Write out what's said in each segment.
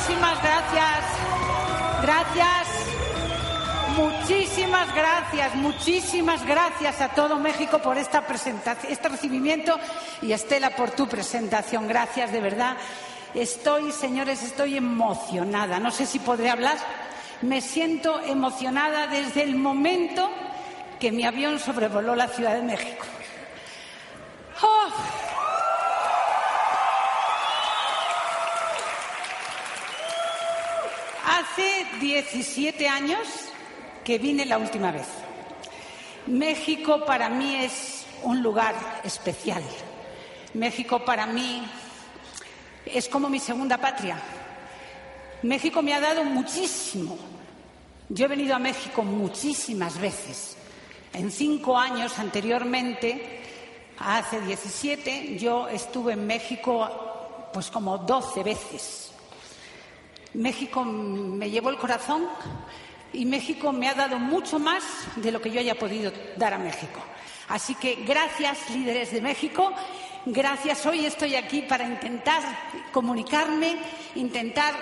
Muchísimas gracias. Gracias. Muchísimas gracias, muchísimas gracias a todo México por esta presentación, este recibimiento y Estela por tu presentación. Gracias, de verdad. Estoy, señores, estoy emocionada. No sé si podré hablar. Me siento emocionada desde el momento que mi avión sobrevoló la Ciudad de México. ¡Oh! Hace 17 años que vine la última vez. México para mí es un lugar especial. México para mí es como mi segunda patria. México me ha dado muchísimo. Yo he venido a México muchísimas veces. En cinco años anteriormente, hace 17, yo estuve en México pues como 12 veces. México me llevó el corazón y México me ha dado mucho más de lo que yo haya podido dar a México. Así que gracias, líderes de México. Gracias. Hoy estoy aquí para intentar comunicarme, intentar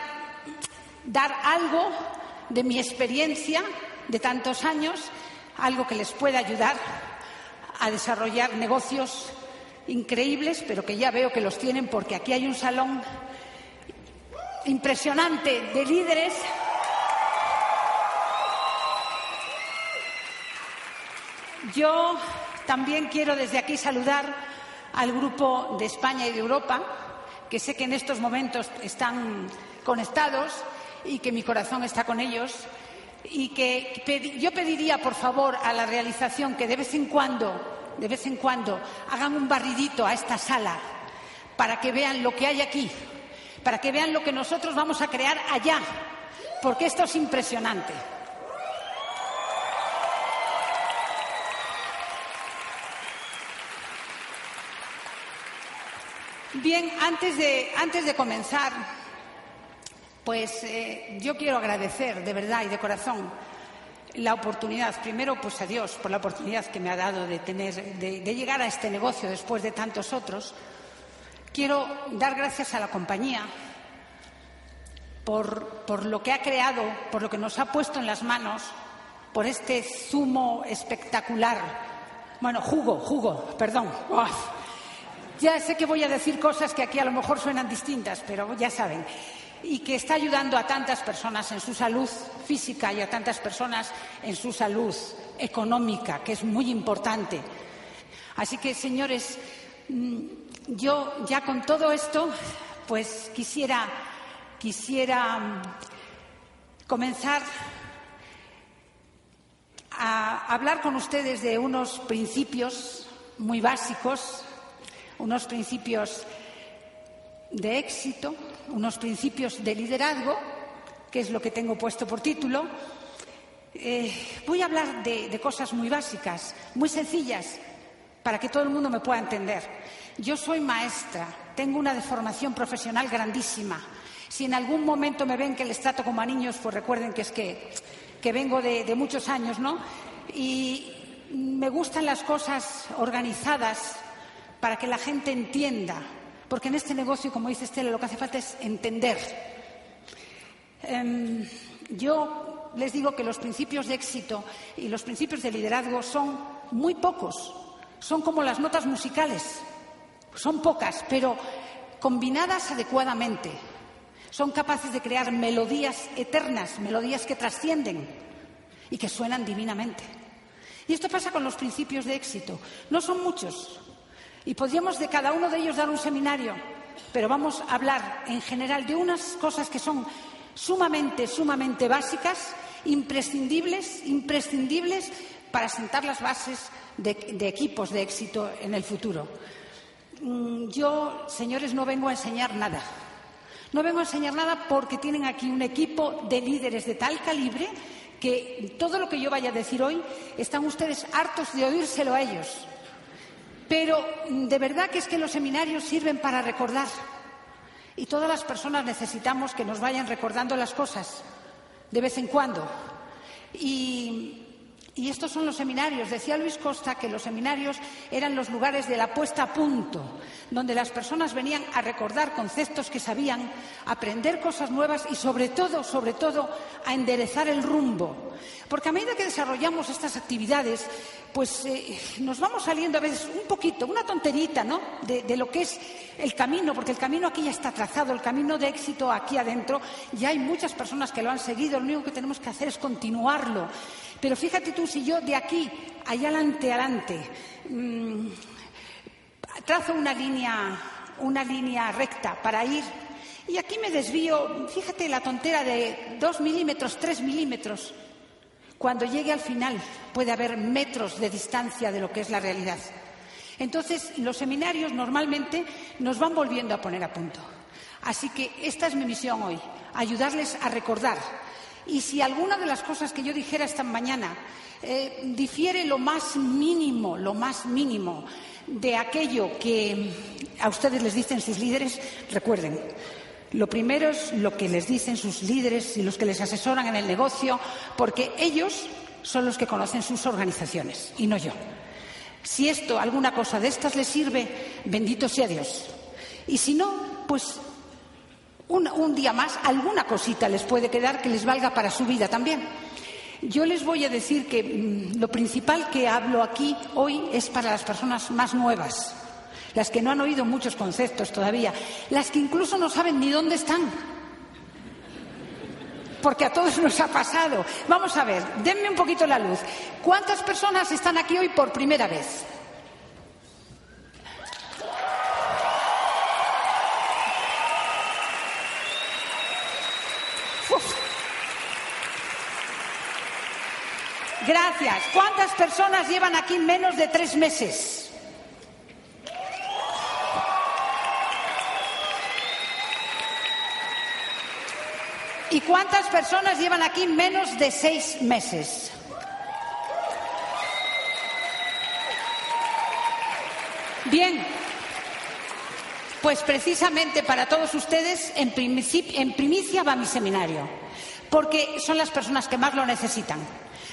dar algo de mi experiencia de tantos años, algo que les pueda ayudar a desarrollar negocios increíbles, pero que ya veo que los tienen porque aquí hay un salón impresionante de líderes. Yo también quiero desde aquí saludar al grupo de España y de Europa, que sé que en estos momentos están conectados y que mi corazón está con ellos. Y que yo pediría, por favor, a la realización que de vez en cuando, de vez en cuando, hagan un barridito a esta sala para que vean lo que hay aquí, para que vean lo que nosotros vamos a crear allá, porque esto es impresionante. Bien, antes de, antes de comenzar, pues eh, yo quiero agradecer de verdad y de corazón la oportunidad, primero pues a Dios por la oportunidad que me ha dado de, tener, de, de llegar a este negocio después de tantos otros. Quiero dar gracias a la compañía por, por lo que ha creado, por lo que nos ha puesto en las manos, por este zumo espectacular. Bueno, jugo, jugo, perdón. Ya sé que voy a decir cosas que aquí a lo mejor suenan distintas, pero ya saben. Y que está ayudando a tantas personas en su salud física y a tantas personas en su salud económica, que es muy importante. Así que, señores, mm, yo ya con todo esto, pues quisiera, quisiera mm, comenzar a hablar con ustedes de unos principios muy básicos unos principios de éxito, unos principios de liderazgo, que es lo que tengo puesto por título. Eh, voy a hablar de, de cosas muy básicas, muy sencillas, para que todo el mundo me pueda entender. Yo soy maestra, tengo una deformación profesional grandísima. Si en algún momento me ven que les trato como a niños, pues recuerden que es que, vengo de, muchos años, ¿no? Y me gustan las cosas organizadas, para que la gente entienda, porque en este negocio, como dice Estela, lo que hace falta es entender. Eh, yo les digo que los principios de éxito y los principios de liderazgo son muy pocos, son como las notas musicales, son pocas, pero combinadas adecuadamente, son capaces de crear melodías eternas, melodías que trascienden y que suenan divinamente. Y esto pasa con los principios de éxito. No son muchos, y podríamos de cada uno de ellos dar un seminario, pero vamos a hablar en general de unas cosas que son sumamente, sumamente básicas, imprescindibles, imprescindibles para sentar las bases de, de equipos de éxito en el futuro. Mm, yo, señores, no vengo a enseñar nada. No vengo a enseñar nada porque tienen aquí un equipo de líderes de tal calibre que todo lo que yo vaya a decir hoy están ustedes hartos de oírselo a ellos. Pero mm, de verdad que es que los seminarios sirven para recordar. Y todas las personas necesitamos que nos vayan recordando las cosas de vez en cuando. Y, Y estos son los seminarios. Decía Luis Costa que los seminarios eran los lugares de la puesta a punto, donde las personas venían a recordar conceptos que sabían, a aprender cosas nuevas y, sobre todo, sobre todo, a enderezar el rumbo. Porque a medida que desarrollamos estas actividades, pues eh, nos vamos saliendo a veces un poquito, una tonterita, ¿no? De, de lo que es el camino, porque el camino aquí ya está trazado, el camino de éxito aquí adentro, ya hay muchas personas que lo han seguido, lo único que tenemos que hacer es continuarlo. Pero fíjate tú, si yo de aquí, allá adelante, adelante, mmm, trazo una línea, una línea recta para ir, y aquí me desvío, fíjate la tontera de dos milímetros, tres milímetros. Cuando llegue al final puede haber metros de distancia de lo que es la realidad. Entonces, los seminarios normalmente nos van volviendo a poner a punto. Así que esta es mi misión hoy, ayudarles a recordar y si alguna de las cosas que yo dijera esta mañana eh, difiere lo más mínimo, lo más mínimo de aquello que a ustedes les dicen sus líderes, recuerden, lo primero es lo que les dicen sus líderes y los que les asesoran en el negocio, porque ellos son los que conocen sus organizaciones y no yo. Si esto, alguna cosa de estas les sirve, bendito sea Dios. Y si no, pues un, día más, alguna cosita les puede quedar que les valga para su vida también. Yo les voy a decir que mm, lo principal que hablo aquí hoy es para las personas más nuevas, las que no han oído muchos conceptos todavía, las que incluso no saben ni dónde están. Porque a todos nos ha pasado. Vamos a ver, denme un poquito la luz. ¿Cuántas personas están aquí hoy por primera vez? ¿Cuántas personas llevan aquí menos de tres meses? ¿Y cuántas personas llevan aquí menos de seis meses? Bien, pues precisamente para todos ustedes, en primicia va mi seminario, porque son las personas que más lo necesitan.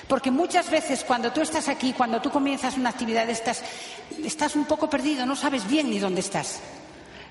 Porque muchas veces cuando tú estás aquí, cuando tú comienzas una actividad de estas, estás un poco perdido, no sabes bien ni dónde estás.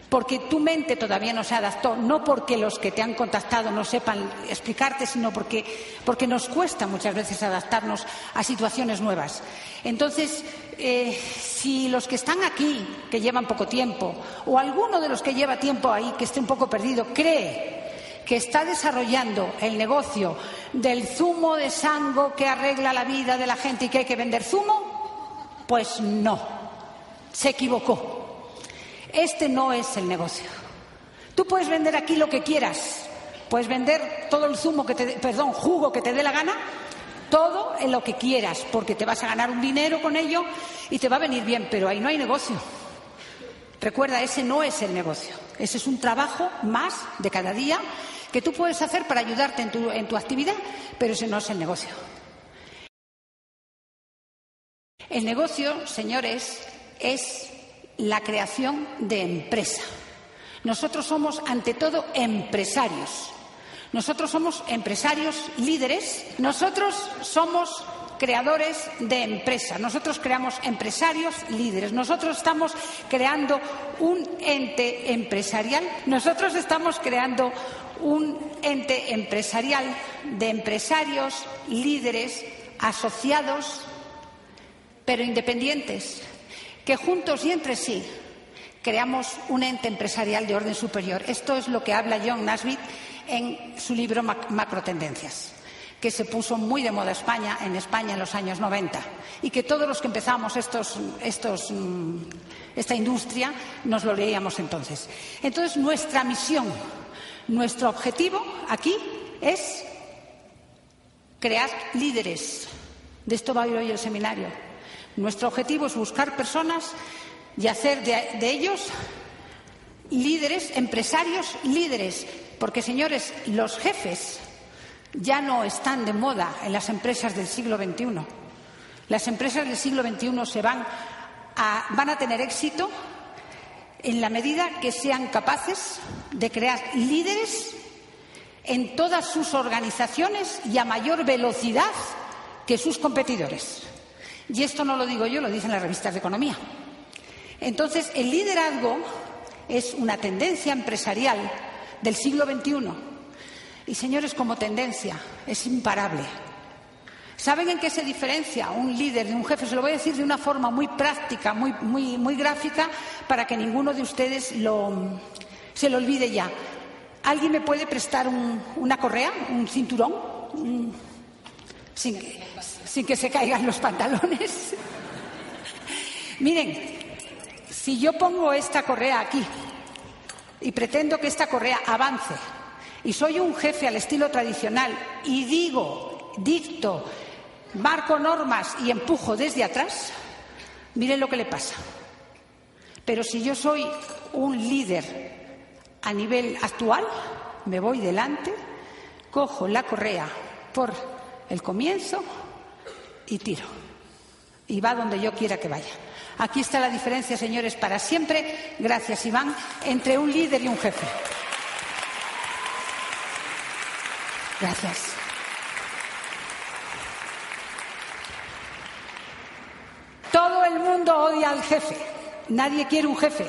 Porque tu mente todavía no se adaptó, no porque los que te han contactado no sepan explicarte, sino porque, porque nos cuesta muchas veces adaptarnos a situaciones nuevas. Entonces, eh, si los que están aquí, que llevan poco tiempo, o alguno de los que lleva tiempo ahí, que esté un poco perdido, cree que está desarrollando el negocio del zumo de sango que arregla la vida de la gente y que hay que vender zumo, pues no, se equivocó. Este no es el negocio. Tú puedes vender aquí lo que quieras, puedes vender todo el zumo que te, perdón, jugo que te dé la gana, todo en lo que quieras, porque te vas a ganar un dinero con ello y te va a venir bien, pero ahí no hay negocio. Recuerda, ese no es el negocio. Ese es un trabajo más de cada día que tú puedes hacer para ayudarte en tu, en tu actividad, pero ese no es el negocio. El negocio, señores, es la creación de empresa. Nosotros somos, ante todo, empresarios. Nosotros somos empresarios líderes. Nosotros somos creadores de empresas. Nosotros creamos empresarios líderes. Nosotros estamos creando un ente empresarial. Nosotros estamos creando un ente empresarial de empresarios líderes asociados, pero independientes, que juntos y entre sí creamos un ente empresarial de orden superior. Esto es lo que habla John Nasbitt en su libro Macrotendencias que se puso muy de moda España, en España en los años 90 y que todos los que empezamos mm, esta industria nos lo leíamos entonces. Entonces, nuestra misión, nuestro objetivo aquí es crear líderes. De esto va a ir hoy el seminario. Nuestro objetivo es buscar personas y hacer de, ellos líderes, empresarios líderes. Porque, señores, los jefes ya no están de moda en las empresas del siglo XXI. Las empresas del siglo XXI se van a, van a tener éxito en la medida que sean capaces de crear líderes en todas sus organizaciones y a mayor velocidad que sus competidores. Y esto no lo digo yo, lo dicen las revistas de economía. Entonces, el liderazgo es una tendencia empresarial del siglo XXI. Y, señores, como tendencia, es imparable. ¿Saben en qué se diferencia un líder de un jefe? Se lo voy a decir de una forma muy práctica, muy, muy, gráfica, para que ninguno de ustedes se lo olvide ya. ¿Alguien me puede prestar una correa, un cinturón? Sin que se caigan los pantalones. Miren, si yo pongo esta correa aquí y pretendo que esta correa avance y soy un jefe al estilo tradicional y digo, dicto, marco normas y empujo desde atrás, miren lo que le pasa. Pero si yo soy un líder a nivel actual, me voy delante, cojo la correa por el comienzo y tiro. Y va donde yo quiera que vaya. Aquí está la diferencia, señores, para siempre, gracias Iván, entre un líder y un jefe. Gracias. Todo el mundo odia al jefe. Nadie quiere un jefe.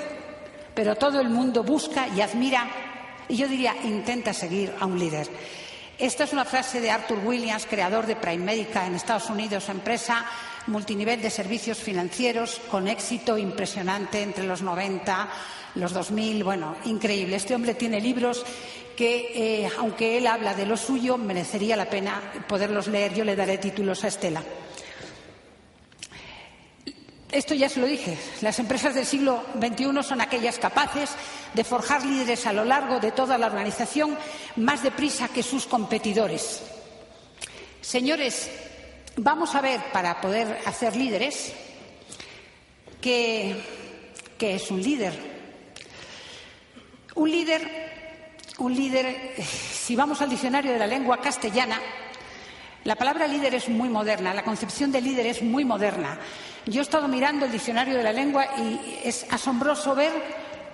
Pero todo el mundo busca y admira, y yo diría, intenta seguir a un líder. Esta es una frase de Arthur Williams, creador de Prime Medica en Estados Unidos, empresa multinivel de servicios financieros con éxito impresionante entre los 90, los 2000, bueno, increíble. Este hombre tiene libros que, eh, aunque él habla de lo suyo, merecería la pena poderlos leer. Yo le daré títulos a Estela. Esto ya se lo dije. Las empresas del siglo XXI son aquellas capaces de forjar líderes a lo largo de toda la organización más deprisa que sus competidores. Señores, vamos a ver, para poder hacer líderes, qué, es un líder. Un líder, un líder, si vamos al diccionario de la lengua castellana, la palabra líder es muy moderna, la concepción de líder es muy moderna. Yo he estado mirando el diccionario de la lengua y es asombroso ver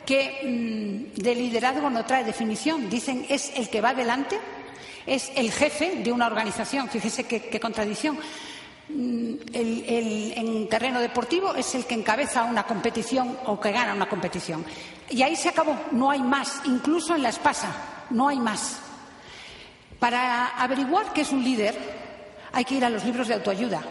que mm, de liderazgo no trae definición. Dicen es el que va adelante, es el jefe de una organización. Fíjese qué, contradicción. Mm, en terreno deportivo es el que encabeza una competición o que gana una competición. Y ahí se acabó, no hay más. Incluso en la espasa, no hay más. Para averiguar qué es un líder, hay que ir a los libros de autoayuda.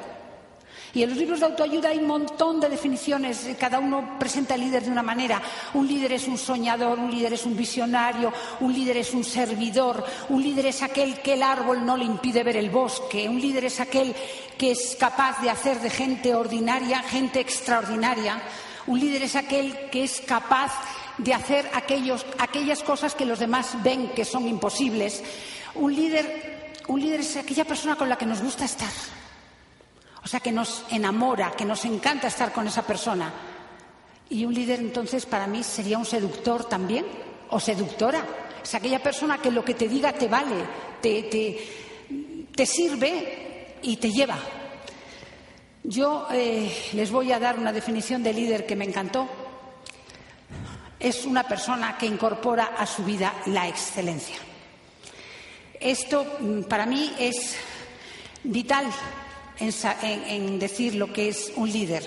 Y en los libros de autoayuda hay un montón de definiciones, cada uno presenta al líder de una manera. Un líder es un soñador, un líder es un visionario, un líder es un servidor, un líder es aquel que el árbol no le impide ver el bosque, un líder es aquel que es capaz de hacer de gente ordinaria gente extraordinaria, un líder es aquel que es capaz de hacer aquellas cosas que los demás ven que son imposibles. Un líder un líder es aquella persona con la que nos gusta estar. O sea, que nos enamora, que nos encanta estar con esa persona. Y un líder entonces para mí sería un seductor también, o seductora. Es aquella persona que lo que te diga te vale, te, sirve y te lleva. Yo eh, les voy a dar una definición de líder que me encantó. Es una persona que incorpora a su vida la excelencia. Esto mm, para mí es vital en, decir lo que es un líder.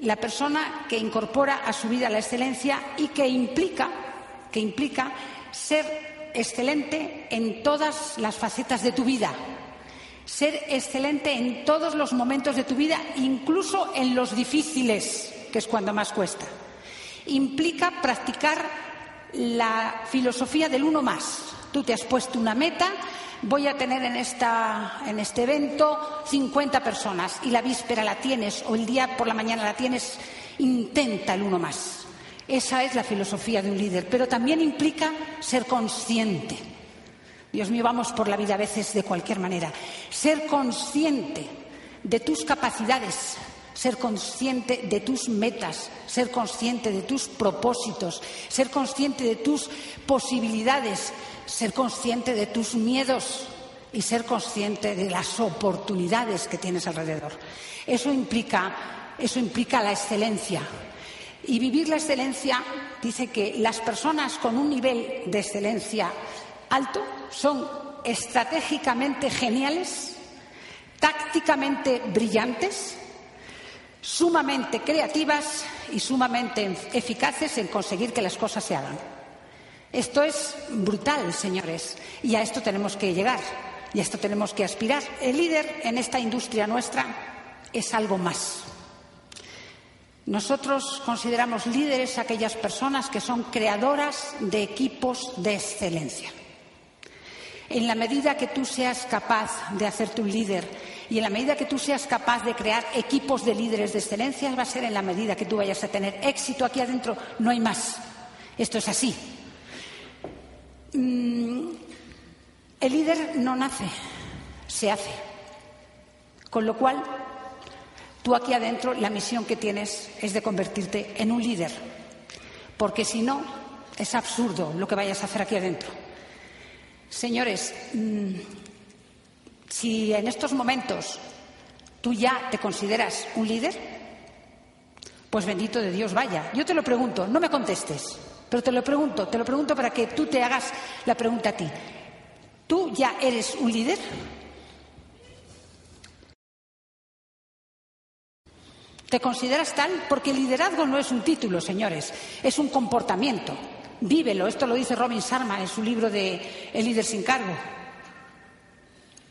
La persona que incorpora a su vida la excelencia y que implica, que implica ser excelente en todas las facetas de tu vida, ser excelente en todos los momentos de tu vida, incluso en los difíciles, que es cuando más cuesta. Implica practicar la filosofía del uno más, Tú te has puesto una meta, voy a tener en, esta, en este evento 50 personas y la víspera la tienes o el día por la mañana la tienes, intenta el uno más. Esa es la filosofía de un líder, pero también implica ser consciente. Dios mío, vamos por la vida a veces de cualquier manera. Ser consciente de tus capacidades, ser consciente de tus metas, ser consciente de tus propósitos, ser consciente de tus posibilidades, ser consciente de tus miedos y ser consciente de las oportunidades que tienes alrededor. Eso implica, eso implica la excelencia. Y vivir la excelencia dice que las personas con un nivel de excelencia alto son estratégicamente geniales, tácticamente brillantes, sumamente creativas y sumamente eficaces en conseguir que las cosas se hagan. Esto es brutal, señores, y a esto tenemos que llegar, y a esto tenemos que aspirar. El líder en esta industria nuestra es algo más. Nosotros consideramos líderes aquellas personas que son creadoras de equipos de excelencia. En la medida que tú seas capaz de hacerte un líder y en la medida que tú seas capaz de crear equipos de líderes de excelencia, va a ser en la medida que tú vayas a tener éxito aquí adentro. No hay más. Esto es así. Mm, el líder no nace, se hace. Con lo cual, tú aquí adentro la misión que tienes es de convertirte en un líder. Porque si no, es absurdo lo que vayas a hacer aquí adentro. Señores, mm, si en estos momentos tú ya te consideras un líder, pues bendito de Dios vaya. Yo te lo pregunto, no me contestes, pero te lo pregunto, te lo pregunto para que tú te hagas la pregunta a ti. ¿Tú ya eres un líder? ¿Te consideras tal? Porque liderazgo no es un título, señores, es un comportamiento. Vívelo, esto lo dice Robin Sharma en su libro de El líder sin cargo.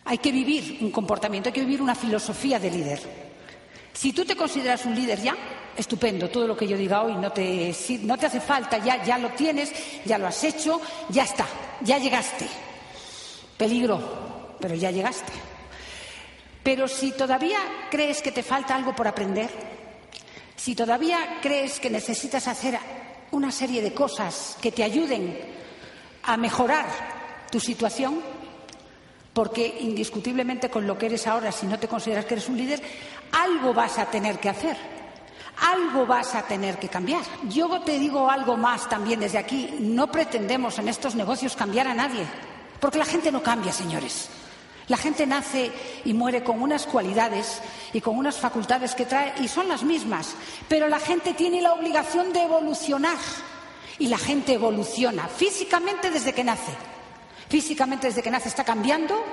Hay que vivir un comportamiento, hay que vivir una filosofía de líder. Si tú te consideras un líder ya, estupendo, todo lo que yo diga hoy no te, no te hace falta, ya, ya lo tienes, ya lo has hecho, ya está, ya llegaste. Peligro, pero ya llegaste. Pero si todavía crees que te falta algo por aprender, si todavía crees que necesitas hacer una serie de cosas que te ayuden a mejorar tu situación, porque indiscutiblemente con lo que eres ahora, si no te consideras que eres un líder, algo vas a tener que hacer, algo vas a tener que cambiar. Yo te digo algo más también desde aquí, no pretendemos en estos negocios cambiar a nadie, porque la gente no cambia, señores. La gente nace y muere con unas cualidades y con unas facultades que trae y son las mismas, pero la gente tiene la obligación de evolucionar y la gente evoluciona físicamente desde que nace. Físicamente desde que nace está cambiando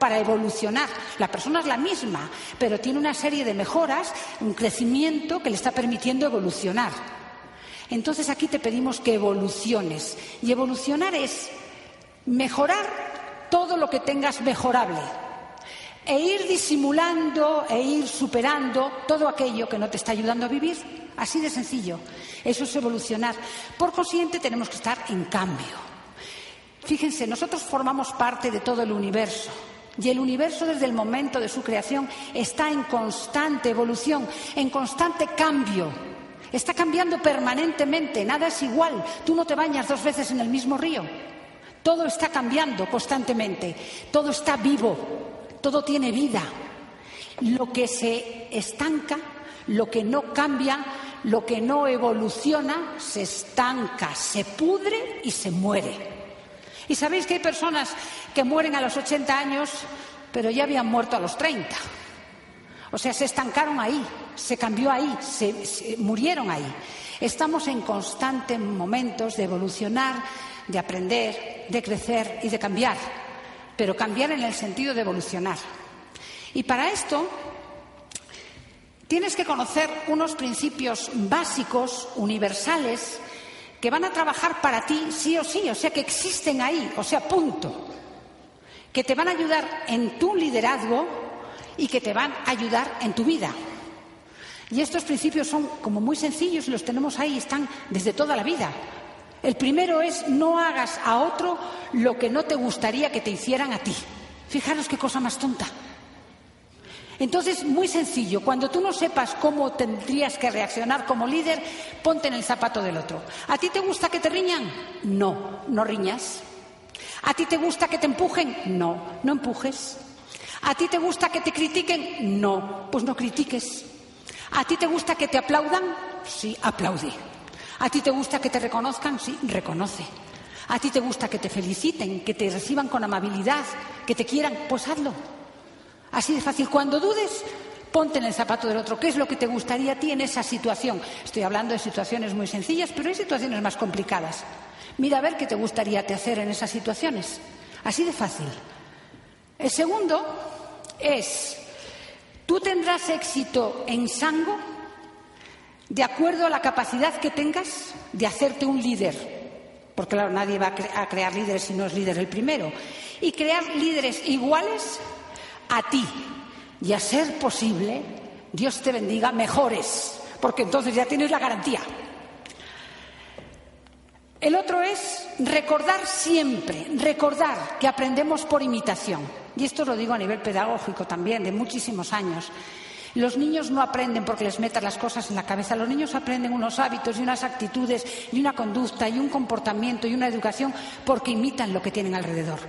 para evolucionar. La persona es la misma, pero tiene una serie de mejoras, un crecimiento que le está permitiendo evolucionar. Entonces aquí te pedimos que evoluciones y evolucionar es mejorar todo lo que tengas mejorable e ir disimulando e ir superando todo aquello que no te está ayudando a vivir. Así de sencillo. Eso es evolucionar. Por consiguiente, tenemos que estar en cambio. Fíjense, nosotros formamos parte de todo el universo. Y el universo desde el momento de su creación está en constante evolución, en constante cambio. Está cambiando permanentemente, nada es igual. Tú no te bañas dos veces en el mismo río. Todo está cambiando constantemente, todo está vivo, todo tiene vida. Lo que se estanca, lo que no cambia, lo que no evoluciona, se estanca, se pudre y se muere. Y sabéis que hay personas que mueren a los 80 años, pero ya habían muerto a los 30. O sea, se estancaron ahí, se cambió ahí, se, murieron ahí. Estamos en constantes momentos de evolucionar, de aprender, de crecer y de cambiar, pero cambiar en el sentido de evolucionar. Y para esto tienes que conocer unos principios básicos, universales, que van a trabajar para ti sí o sí, o sea, que existen ahí, o sea, punto, que te van a ayudar en tu liderazgo y que te van a ayudar en tu vida. Y estos principios son como muy sencillos y los tenemos ahí, están desde toda la vida. El primero es no hagas a otro lo que no te gustaría que te hicieran a ti. Fijaros qué cosa más tonta. Entonces, muy sencillo, cuando tú no sepas cómo tendrías que reaccionar como líder, ponte en el zapato del otro. ¿A ti te gusta que te riñan? No, no riñas. ¿A ti te gusta que te empujen? No, no empujes. ¿A ti te gusta que te critiquen? No, pues no critiques. ¿A ti te gusta que te aplaudan? Sí, aplaude. ¿A ti te gusta que te reconozcan? Sí, reconoce. ¿A ti te gusta que te feliciten, que te reciban con amabilidad, que te quieran? Pues hazlo. Así de fácil. Cuando dudes, ponte en el zapato del otro. ¿Qué es lo que te gustaría a ti en esa situación? Estoy hablando de situaciones muy sencillas, pero hay situaciones más complicadas. Mira a ver qué te gustaría te hacer en esas situaciones. Así de fácil. El segundo es Tú tendrás éxito en Sango de acuerdo a la capacidad que tengas de hacerte un líder. Porque claro, nadie va a, crear líderes si no es líder el primero. Y crear líderes iguales a ti. Y a ser posible, Dios te bendiga mejores. Porque entonces ya tienes la garantía. El otro es recordar siempre, recordar que aprendemos por imitación. Y esto lo digo a nivel pedagógico también, de muchísimos años. Los niños no aprenden porque les metan las cosas en la cabeza. Los niños aprenden unos hábitos y unas actitudes y una conducta y un comportamiento y una educación porque imitan lo que tienen alrededor.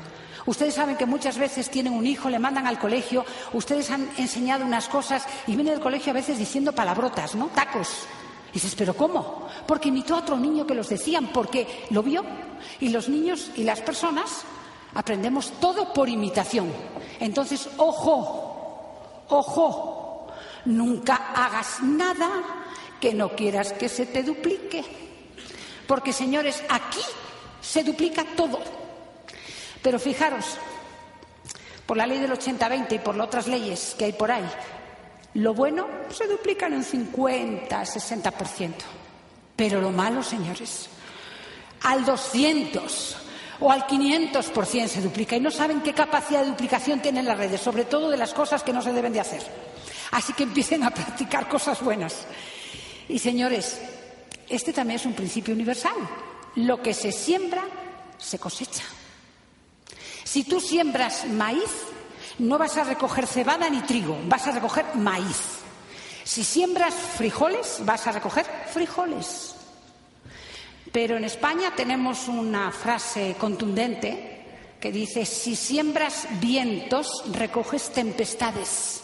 Ustedes saben que muchas veces tienen un hijo, le mandan al colegio, ustedes han enseñado unas cosas y viene del colegio a veces diciendo palabrotas, ¿no? Tacos. Y dices, ¿pero cómo? Porque imitó a otro niño que los decían, porque lo vio. Y los niños y las personas aprendemos todo por imitación. Entonces, ojo, ojo, nunca hagas nada que no quieras que se te duplique. Porque, señores, aquí se duplica todo. Pero fijaros, por la ley del 80-20 y por las otras leyes que hay por ahí, lo bueno se duplica en un 50, 60%. Pero lo malo, señores, al 200 o al 500% se duplica y no saben qué capacidad de duplicación tienen las redes, sobre todo de las cosas que no se deben de hacer. Así que empiecen a practicar cosas buenas. Y señores, este también es un principio universal. Lo que se siembra, se cosecha. Si tú siembras maíz, no vas a recoger cebada ni trigo, vas a recoger maíz. Si siembras frijoles, vas a recoger frijoles. Pero en España tenemos una frase contundente que dice, si siembras vientos, recoges tempestades.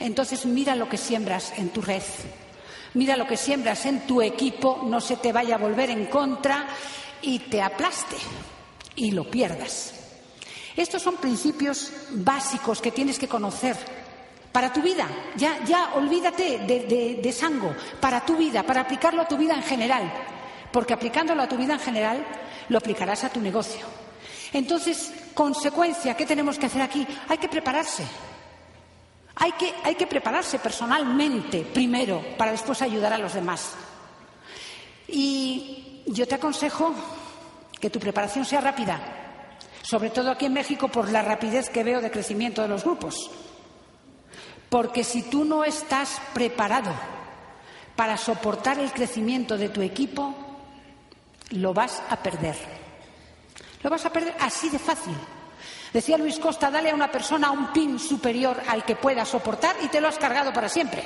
Entonces mira lo que siembras en tu red, mira lo que siembras en tu equipo, no se te vaya a volver en contra y te aplaste y lo pierdas. Estos son principios básicos que tienes que conocer para tu vida. Ya, ya olvídate de, de, sango, para tu vida, para aplicarlo a tu vida en general. Porque aplicándolo a tu vida en general, lo aplicarás a tu negocio. Entonces, consecuencia, ¿qué tenemos que hacer aquí? Hay que prepararse. Hay que, hay que prepararse personalmente primero para después ayudar a los demás. Y yo te aconsejo que tu preparación sea rápida, sobre todo aquí en México por la rapidez que veo de crecimiento de los grupos. Porque si tú no estás preparado para soportar el crecimiento de tu equipo, lo vas a perder. Lo vas a perder así de fácil. Decía Luis Costa, dale a una persona un pin superior al que pueda soportar y te lo has cargado para siempre.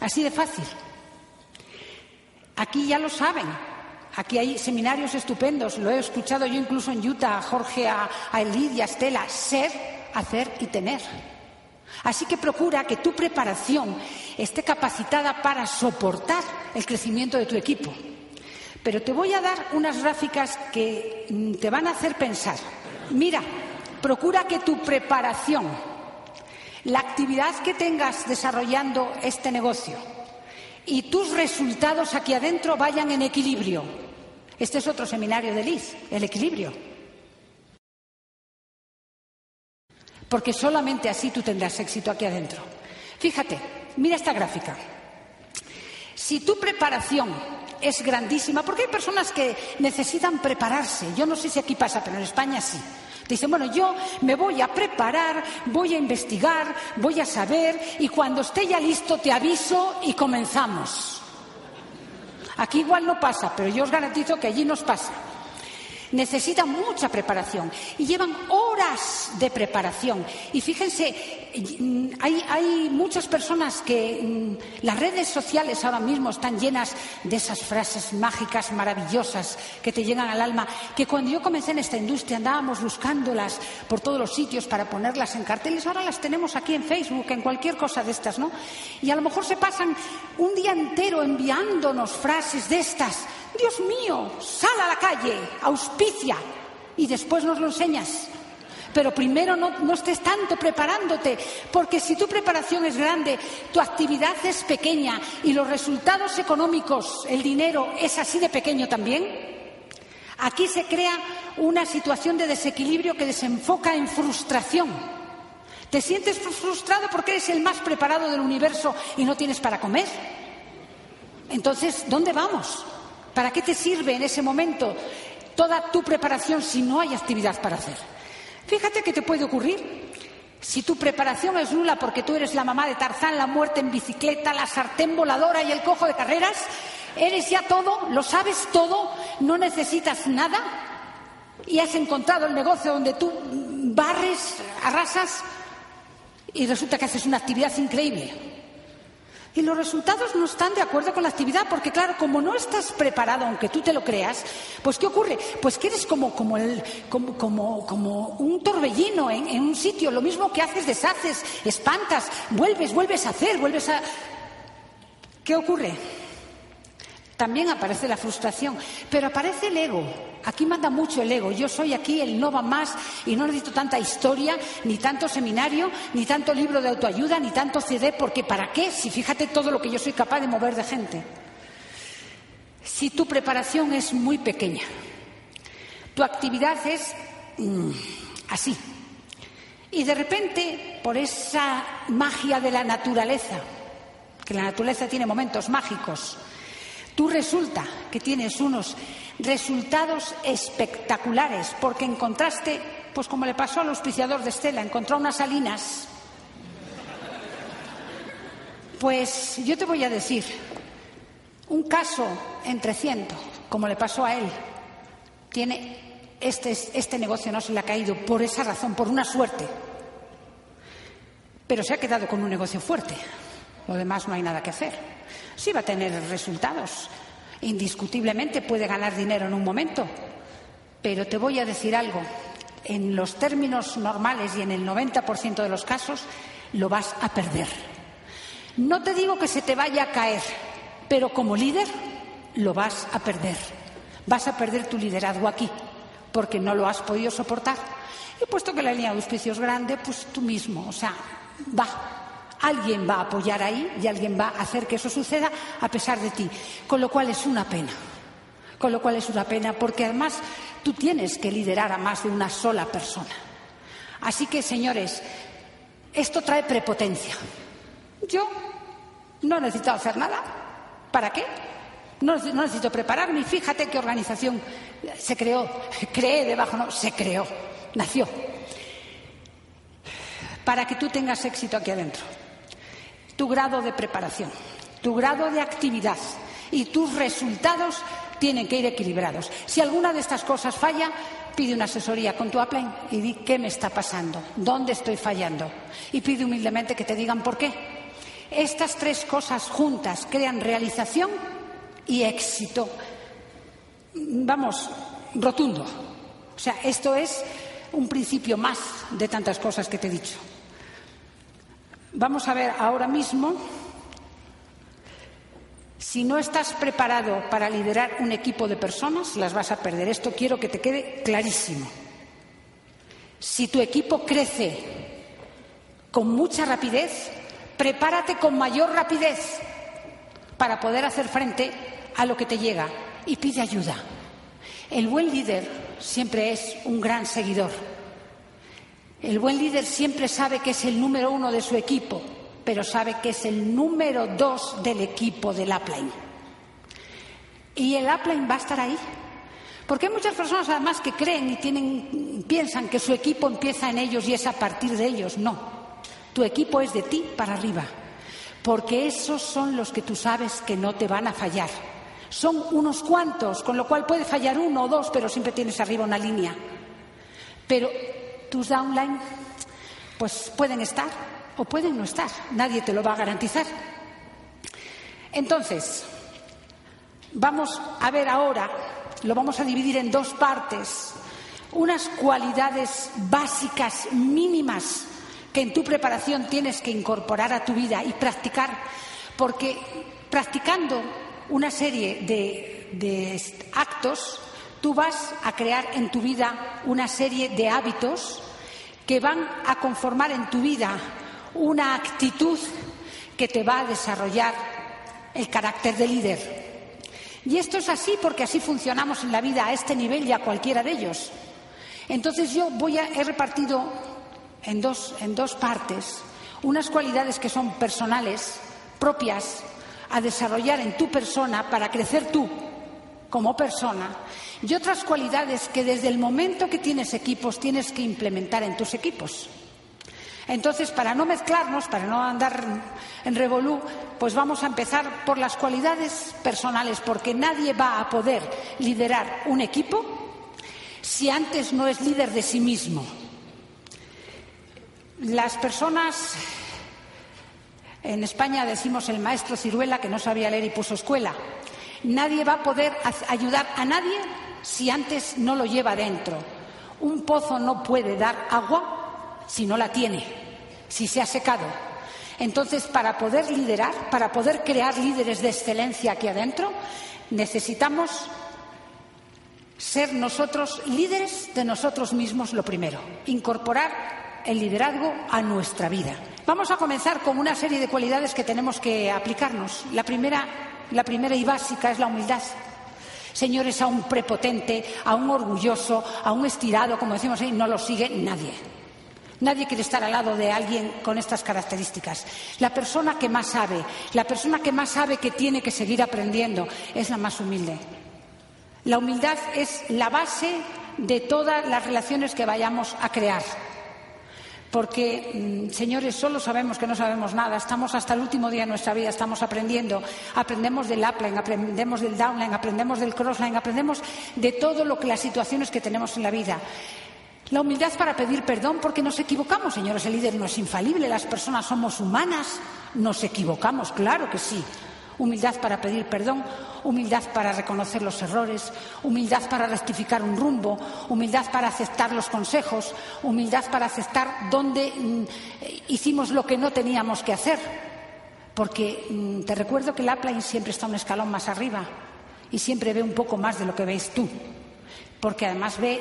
Así de fácil. Aquí ya lo saben. Aquí hay seminarios estupendos, lo he escuchado yo incluso en Utah, Jorge, a, a y a Estela, ser, hacer y tener. Así que procura que tu preparación esté capacitada para soportar el crecimiento de tu equipo. Pero te voy a dar unas gráficas que mm, te van a hacer pensar. Mira, procura que tu preparación, la actividad que tengas desarrollando este negocio y tus resultados aquí adentro vayan en equilibrio. Este es otro seminario de Liz, el equilibrio. Porque solamente así tú tendrás éxito aquí adentro. Fíjate, mira esta gráfica. Si tu preparación es grandísima, porque hay personas que necesitan prepararse. Yo no sé si aquí pasa, pero en España sí. Te dicen, bueno, yo me voy a preparar, voy a investigar, voy a saber y cuando esté ya listo te aviso y comenzamos. Aquí igual no pasa, pero yo os garantizo que allí nos pasa. Necesitan mucha preparación y llevan horas de preparación. Y fíjense, mm, hay, muchas personas que mm, las redes sociales ahora mismo están llenas de esas frases mágicas, maravillosas, que te llegan al alma, que cuando yo comencé en esta industria andábamos buscándolas por todos los sitios para ponerlas en carteles, ahora las tenemos aquí en Facebook, en cualquier cosa de estas, ¿no? Y a lo mejor se pasan un día entero enviándonos frases de estas Dios mío, sal a la calle, auspicia y después nos lo enseñas. Pero primero no, estés tanto preparándote, porque si tu preparación es grande, tu actividad es pequeña y los resultados económicos, el dinero, es así de pequeño también, aquí se crea una situación de desequilibrio que desenfoca en frustración. ¿Te sientes frustrado porque eres el más preparado del universo y no tienes para comer? Entonces, ¿dónde vamos? ¿Para qué te sirve en ese momento toda tu preparación si no hay actividad para hacer? Fíjate que te puede ocurrir. Si tu preparación es nula porque tú eres la mamá de Tarzán, la muerte en bicicleta, la sartén voladora y el cojo de carreras, eres ya todo, lo sabes todo, no necesitas nada y has encontrado el negocio donde tú barres, arrasas y resulta que haces una actividad increíble. Y los resultados no están de acuerdo con la actividad, porque claro, como no estás preparado, aunque tú te lo creas, pues ¿qué ocurre? Pues que eres como, un torbellino en, en un sitio, lo mismo que haces, deshaces, espantas, vuelves, vuelves a hacer, vuelves a... ¿Qué ocurre? También aparece la frustración, pero aparece el ego. Aquí manda mucho el ego. Yo soy aquí el no va más y no necesito tanta historia, ni tanto seminario, ni tanto libro de autoayuda, ni tanto CD, porque ¿para qué? Si fíjate todo lo que yo soy capaz de mover de gente. Si tu preparación es muy pequeña, tu actividad es mm, así, y de repente, por esa magia de la naturaleza, que la naturaleza tiene momentos mágicos, Tú resulta que tienes unos resultados espectaculares porque encontraste, pues como le pasó al auspiciador de Estela, encontró unas salinas. Pues yo te voy a decir, un caso entre ciento, como le pasó a él, tiene este, este negocio no se le ha caído por esa razón, por una suerte. Pero se ha quedado con un negocio fuerte. Lo demás no hay nada que hacer sí va a tener resultados. Indiscutiblemente puede ganar dinero en un momento. Pero te voy a decir algo. En los términos normales y en el 90% de los casos lo vas a perder. No te digo que se te vaya a caer, pero como líder lo vas a perder. Vas a perder tu liderazgo aquí, porque no lo has podido soportar. Y puesto que la línea de auspicio es grande, pues tú mismo, o sea, va, Alguien va a apoyar ahí y alguien va a hacer que eso suceda a pesar de ti. Con lo cual es una pena. Con lo cual es una pena porque además tú tienes que liderar a más de una sola persona. Así que, señores, esto trae prepotencia. Yo no necesito hacer nada. ¿Para qué? No, no necesito prepararme. Fíjate qué organización se creó. Creé debajo, no, se creó. Nació. Para que tú tengas éxito aquí adentro tu grado de preparación, tu grado de actividad y tus resultados tienen que ir equilibrados. Si alguna de estas cosas falla, pide una asesoría con tu upline y di qué me está pasando, dónde estoy fallando. Y pide humildemente que te digan por qué. Estas tres cosas juntas crean realización y éxito. Vamos, rotundo. O sea, esto es un principio más de tantas cosas que te he dicho. Vamos a ver ahora mismo si no estás preparado para liderar un equipo de personas, las vas a perder. Esto quiero que te quede clarísimo. Si tu equipo crece con mucha rapidez, prepárate con mayor rapidez para poder hacer frente a lo que te llega y pide ayuda. El buen líder siempre es un gran seguidor. El buen líder siempre sabe que es el número uno de su equipo, pero sabe que es el número dos del equipo del upline. Y el upline va a estar ahí. Porque hay muchas personas además que creen y tienen, piensan que su equipo empieza en ellos y es a partir de ellos. No. Tu equipo es de ti para arriba. Porque esos son los que tú sabes que no te van a fallar. Son unos cuantos, con lo cual puede fallar uno o dos, pero siempre tienes arriba una línea. Pero tus downline pues pueden estar o pueden no estar. Nadie te lo va a garantizar. Entonces, vamos a ver ahora, lo vamos a dividir en dos partes, unas cualidades básicas mínimas que en tu preparación tienes que incorporar a tu vida y practicar, porque practicando una serie de, de actos tú vas a crear en tu vida una serie de hábitos que van a conformar en tu vida una actitud que te va a desarrollar el carácter de líder. Y esto es así porque así funcionamos en la vida a este nivel y a cualquiera de ellos. Entonces yo voy a, he repartido en dos, en dos partes, unas cualidades que son personales, propias, a desarrollar en tu persona para crecer tú como persona, y otras cualidades que desde el momento que tienes equipos tienes que implementar en tus equipos. Entonces, para no mezclarnos, para no andar en revolú, pues vamos a empezar por las cualidades personales, porque nadie va a poder liderar un equipo si antes no es líder de sí mismo. Las personas en España decimos el maestro ciruela que no sabía leer y puso escuela. Nadie va a poder ayudar a nadie si antes no lo lleva dentro. Un pozo no puede dar agua si no la tiene, si se ha secado. Entonces, para poder liderar, para poder crear líderes de excelencia aquí adentro, necesitamos ser nosotros líderes de nosotros mismos lo primero, incorporar el liderazgo a nuestra vida. Vamos a comenzar con una serie de cualidades que tenemos que aplicarnos. La primera, la primera y básica es la humildad. Señores, a un prepotente, a un orgulloso, a un estirado, como decimos ahí, no lo sigue nadie. Nadie quiere estar al lado de alguien con estas características. La persona que más sabe, la persona que más sabe que tiene que seguir aprendiendo, es la más humilde. La humildad es la base de todas las relaciones que vayamos a crear. Porque, mm, señores, solo sabemos que no sabemos nada. Estamos hasta el último día de nuestra vida, estamos aprendiendo. Aprendemos del upline, aprendemos del downline, aprendemos del crossline, aprendemos de todo lo que las situaciones que tenemos en la vida. La humildad para pedir perdón porque nos equivocamos, señores. El líder no es infalible, las personas somos humanas, nos equivocamos, claro que sí. Humildad para pedir perdón, humildad para reconocer los errores, humildad para rectificar un rumbo, humildad para aceptar los consejos, humildad para aceptar dónde mm, hicimos lo que no teníamos que hacer. Porque mm, te recuerdo que el upline siempre está un escalón más arriba y siempre ve un poco más de lo que ves tú. Porque además ve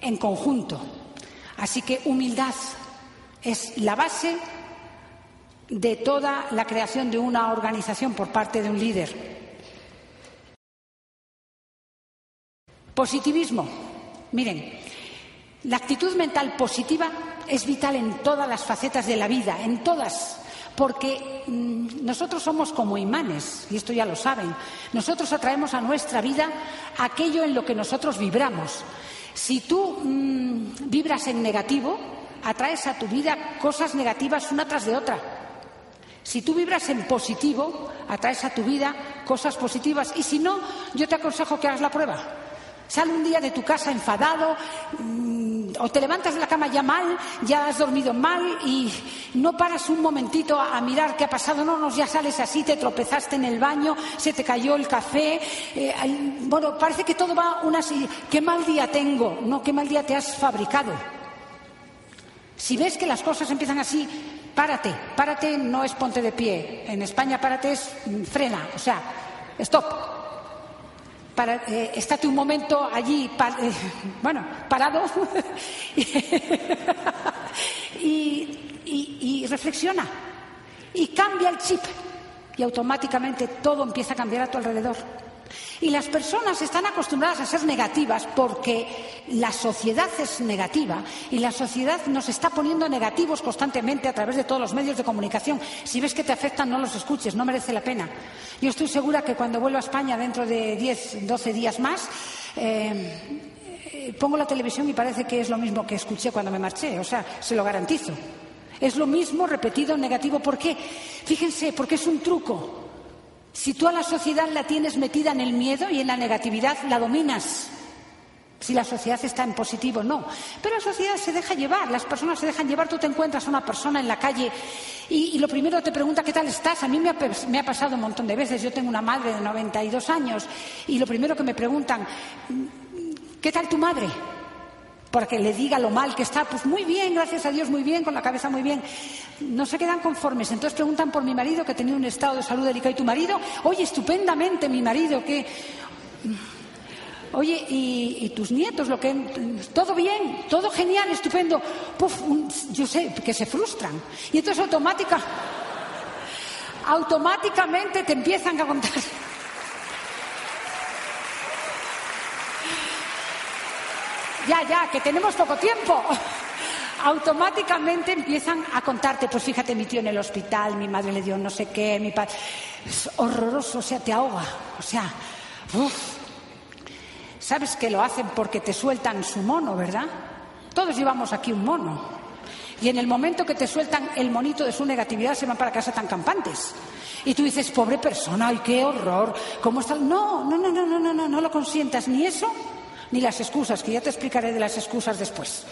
en conjunto. Así que humildad es la base de toda la creación de una organización por parte de un líder. Positivismo. Miren, la actitud mental positiva es vital en todas las facetas de la vida, en todas, porque mm, nosotros somos como imanes, y esto ya lo saben. Nosotros atraemos a nuestra vida aquello en lo que nosotros vibramos. Si tú mm, vibras en negativo, atraes a tu vida cosas negativas una tras de otra. Si tú vibras en positivo, atraes a tu vida cosas positivas. Y si no, yo te aconsejo que hagas la prueba. Sal un día de tu casa enfadado mm, o te levantas de la cama ya mal, ya has dormido mal y no paras un momentito a, mirar qué ha pasado. No, no, ya sales así, te tropezaste en el baño, se te cayó el café. Eh, bueno, parece que todo va una así. ¿Qué mal día tengo? No, qué mal día te has fabricado. Si ves que las cosas empiezan así, párate. Párate no es ponte de pie. En España párate es mm, frena, o sea, stop para, eh, estate un momento allí, eh, bueno, parado y, reflexiona y cambia el chip y automáticamente todo empieza a cambiar a tu alrededor. Y las personas están acostumbradas a ser negativas porque la sociedad es negativa y la sociedad nos está poniendo negativos constantemente a través de todos los medios de comunicación. Si ves que te afectan, no los escuches, no merece la pena. Yo estoy segura que cuando vuelva a España dentro de 10, 12 días más, eh, pongo la televisión y parece que es lo mismo que escuché cuando me marché. O sea, se lo garantizo. Es lo mismo repetido negativo. ¿Por qué? Fíjense, porque es un truco. Si tú a la sociedad la tienes metida en el miedo y en la negatividad, la dominas. Si la sociedad está en positivo, no. Pero la sociedad se deja llevar, las personas se dejan llevar. Tú te encuentras a una persona en la calle y, lo primero te pregunta qué tal estás. A mí me ha, pasado un montón de veces. Yo tengo una madre de 92 años y lo primero que me preguntan, ¿qué tal tu madre? Porque le diga lo mal que está, pues muy bien, gracias a Dios, muy bien, con la cabeza muy bien. No se quedan conformes. Entonces preguntan por mi marido, que tenía un estado de salud delicado. ¿Y tu marido? Oye, estupendamente mi marido, que... Oye, ¿y, tus nietos? Lo que, todo bien, todo genial, estupendo. Puf, yo sé que se frustran. Y entonces automática, automáticamente te empiezan a contar. Ya, ya, que tenemos poco tiempo. automáticamente empiezan a contarte, pues fíjate, mi tío en el hospital, mi madre le dio no sé qué, mi padre... Es horroroso, o sea, te ahoga, o sea, Sabes que lo hacen porque te sueltan su mono, ¿verdad? Todos llevamos aquí un mono. Y en el momento que te sueltan el monito de su negatividad se van para casa tan campantes. Y tú dices, pobre persona, ay, qué horror, ¿cómo está? No, no, no, no, no, no, no, no lo consientas ni eso ni las excusas, que ya te explicaré de las excusas después.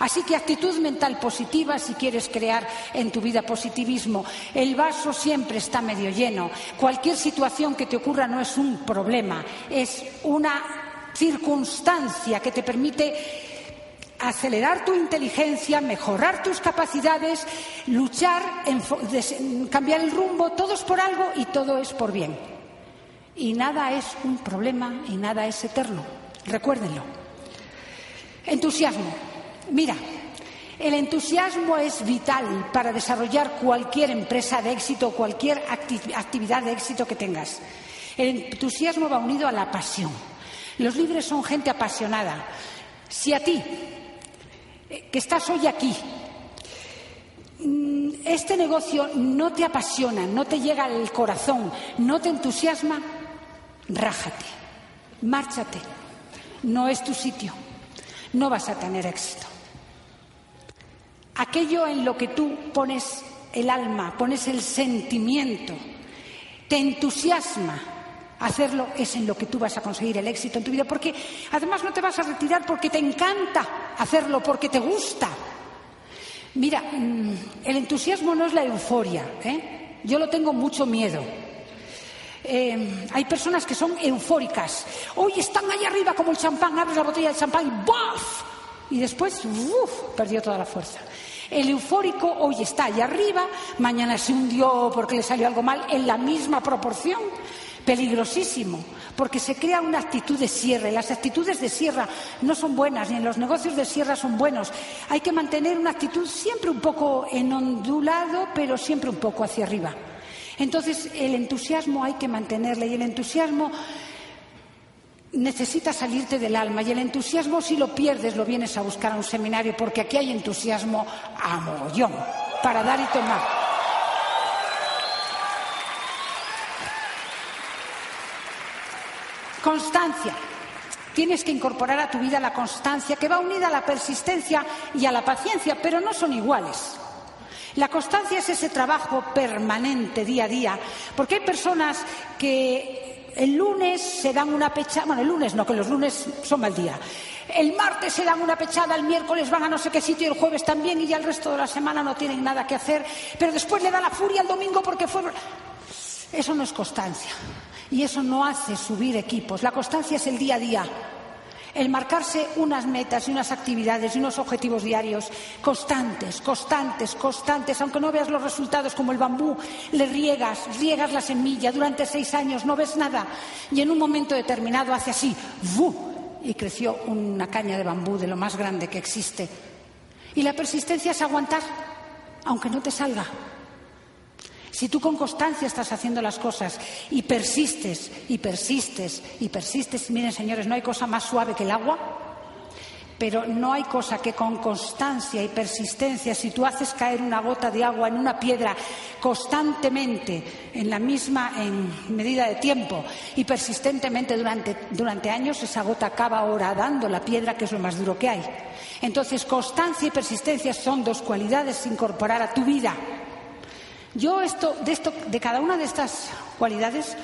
Así que actitud mental positiva si quieres crear en tu vida positivismo. El vaso siempre está medio lleno. Cualquier situación que te ocurra no es un problema, es una circunstancia que te permite acelerar tu inteligencia, mejorar tus capacidades, luchar, cambiar el rumbo, todo es por algo y todo es por bien. Y nada es un problema y nada es eterno. Recuérdenlo. Entusiasmo. Mira, el entusiasmo es vital para desarrollar cualquier empresa de éxito, cualquier actividad de éxito que tengas. El entusiasmo va unido a la pasión. Los líderes son gente apasionada. Si a ti que estás hoy aquí. Mm, este negocio no te apasiona, no te llega al corazón, no te entusiasma, rájate, márchate. No es tu sitio, no vas a tener éxito. Aquello en lo que tú pones el alma, pones el sentimiento, te entusiasma, hacerlo es en lo que tú vas a conseguir el éxito en tu vida, porque además no te vas a retirar porque te encanta hacerlo, porque te gusta. Mira, mm, el entusiasmo no es la euforia, ¿eh? yo lo tengo mucho miedo. Eh, hay personas que son eufóricas. Hoy están ahí arriba como el champán, abres la botella de champán y ¡buf! Y después, ¡uf! perdió toda la fuerza. El eufórico hoy está ahí arriba, mañana se hundió porque le salió algo mal en la misma proporción peligrosísimo, porque se crea una actitud de cierre. Las actitudes de sierra no son buenas, ni en los negocios de sierra son buenos. Hay que mantener una actitud siempre un poco en ondulado, pero siempre un poco hacia arriba. Entonces, el entusiasmo hay que mantenerle y el entusiasmo necesita salirte del alma y el entusiasmo si lo pierdes lo vienes a buscar a un seminario porque aquí hay entusiasmo a mogollón para dar y tomar. Constancia. Tienes que incorporar a tu vida la constancia que va unida a la persistencia y a la paciencia, pero no son iguales. La constancia es ese trabajo permanente día a día, porque hay personas que el lunes se dan una pechada, bueno, el lunes no, que los lunes son mal día. El martes se dan una pechada, el miércoles van a no sé qué sitio, el jueves también y ya el resto de la semana no tienen nada que hacer, pero después le da la furia el domingo porque fue... Eso no es constancia. Y eso no hace subir equipos. La constancia es el día a día. El marcarse unas metas y unas actividades y unos objetivos diarios constantes, constantes, constantes, aunque no veas los resultados como el bambú, le riegas, riegas la semilla durante seis años, no ves nada y en un momento determinado hace así, ¡bu! y creció una caña de bambú de lo más grande que existe. Y la persistencia es aguantar, aunque no te salga, si tú con constancia estás haciendo las cosas y persistes y persistes y persistes, miren señores, no hay cosa más suave que el agua, pero no hay cosa que con constancia y persistencia, si tú haces caer una gota de agua en una piedra constantemente, en la misma medida de tiempo y persistentemente durante, durante años, esa gota acaba horadando la piedra, que es lo más duro que hay. Entonces, constancia y persistencia son dos cualidades incorporar a tu vida. Yo esto, de, esto, de cada una de estas cualidades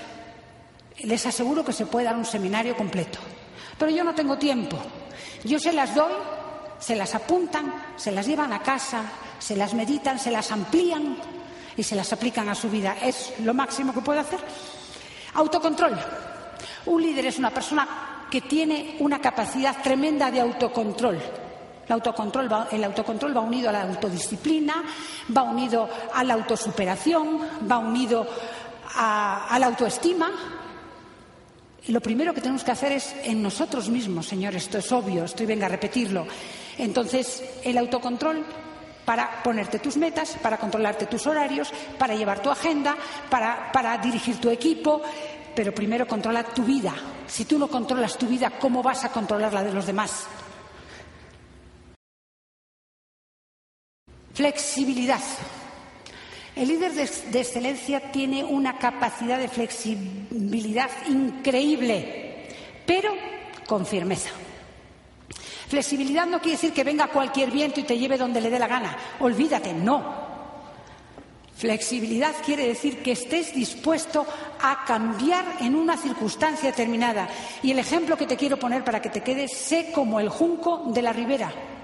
les aseguro que se puede dar un seminario completo. Pero yo no tengo tiempo. Yo se las doy, se las apuntan, se las llevan a casa, se las meditan, se las amplían y se las aplican a su vida. Es lo máximo que puedo hacer. Autocontrol. Un líder es una persona que tiene una capacidad tremenda de autocontrol. El autocontrol, va, unido a la autodisciplina, va unido a la autosuperación, va unido a, la autoestima. lo primero que tenemos que hacer es en nosotros mismos, señores, esto es obvio, estoy venga a repetirlo. Entonces, el autocontrol para ponerte tus metas, para controlarte tus horarios, para llevar tu agenda, para dirigir tu equipo, pero primero controla tu vida. Si tú no controlas tu vida, ¿cómo vas a controlar la de los demás? Flexibilidad. El líder de, excelencia tiene una capacidad de flexibilidad increíble, pero con firmeza. Flexibilidad no quiere decir que venga cualquier viento y te lleve donde le dé la gana. Olvídate, no. Flexibilidad quiere decir que estés dispuesto a cambiar en una circunstancia determinada. Y el ejemplo que te quiero poner para que te quede, sé como el junco de la ribera.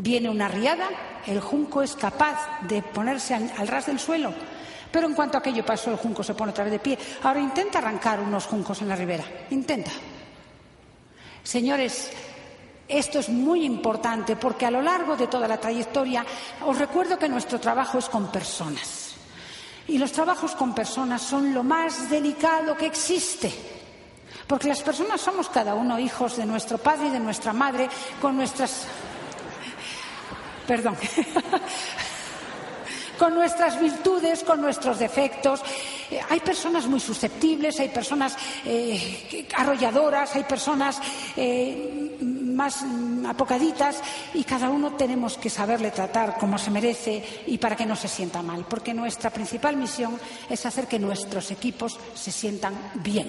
Viene una riada, el junco es capaz de ponerse al, ras del suelo, pero en cuanto aquello pasó, el junco se pone otra vez de pie. Ahora intenta arrancar unos juncos en la ribera. Intenta. Señores, esto es muy importante porque a lo largo de toda la trayectoria os recuerdo que nuestro trabajo es con personas. Y los trabajos con personas son lo más delicado que existe. Porque las personas somos cada uno hijos de nuestro padre y de nuestra madre con nuestras perdón, con nuestras virtudes, con nuestros defectos. Eh, hay personas muy susceptibles, hay personas eh, arrolladoras, hay personas eh, más apocaditas y cada uno tenemos que saberle tratar como se merece y para que no se sienta mal, porque nuestra principal misión es hacer que nuestros equipos se sientan bien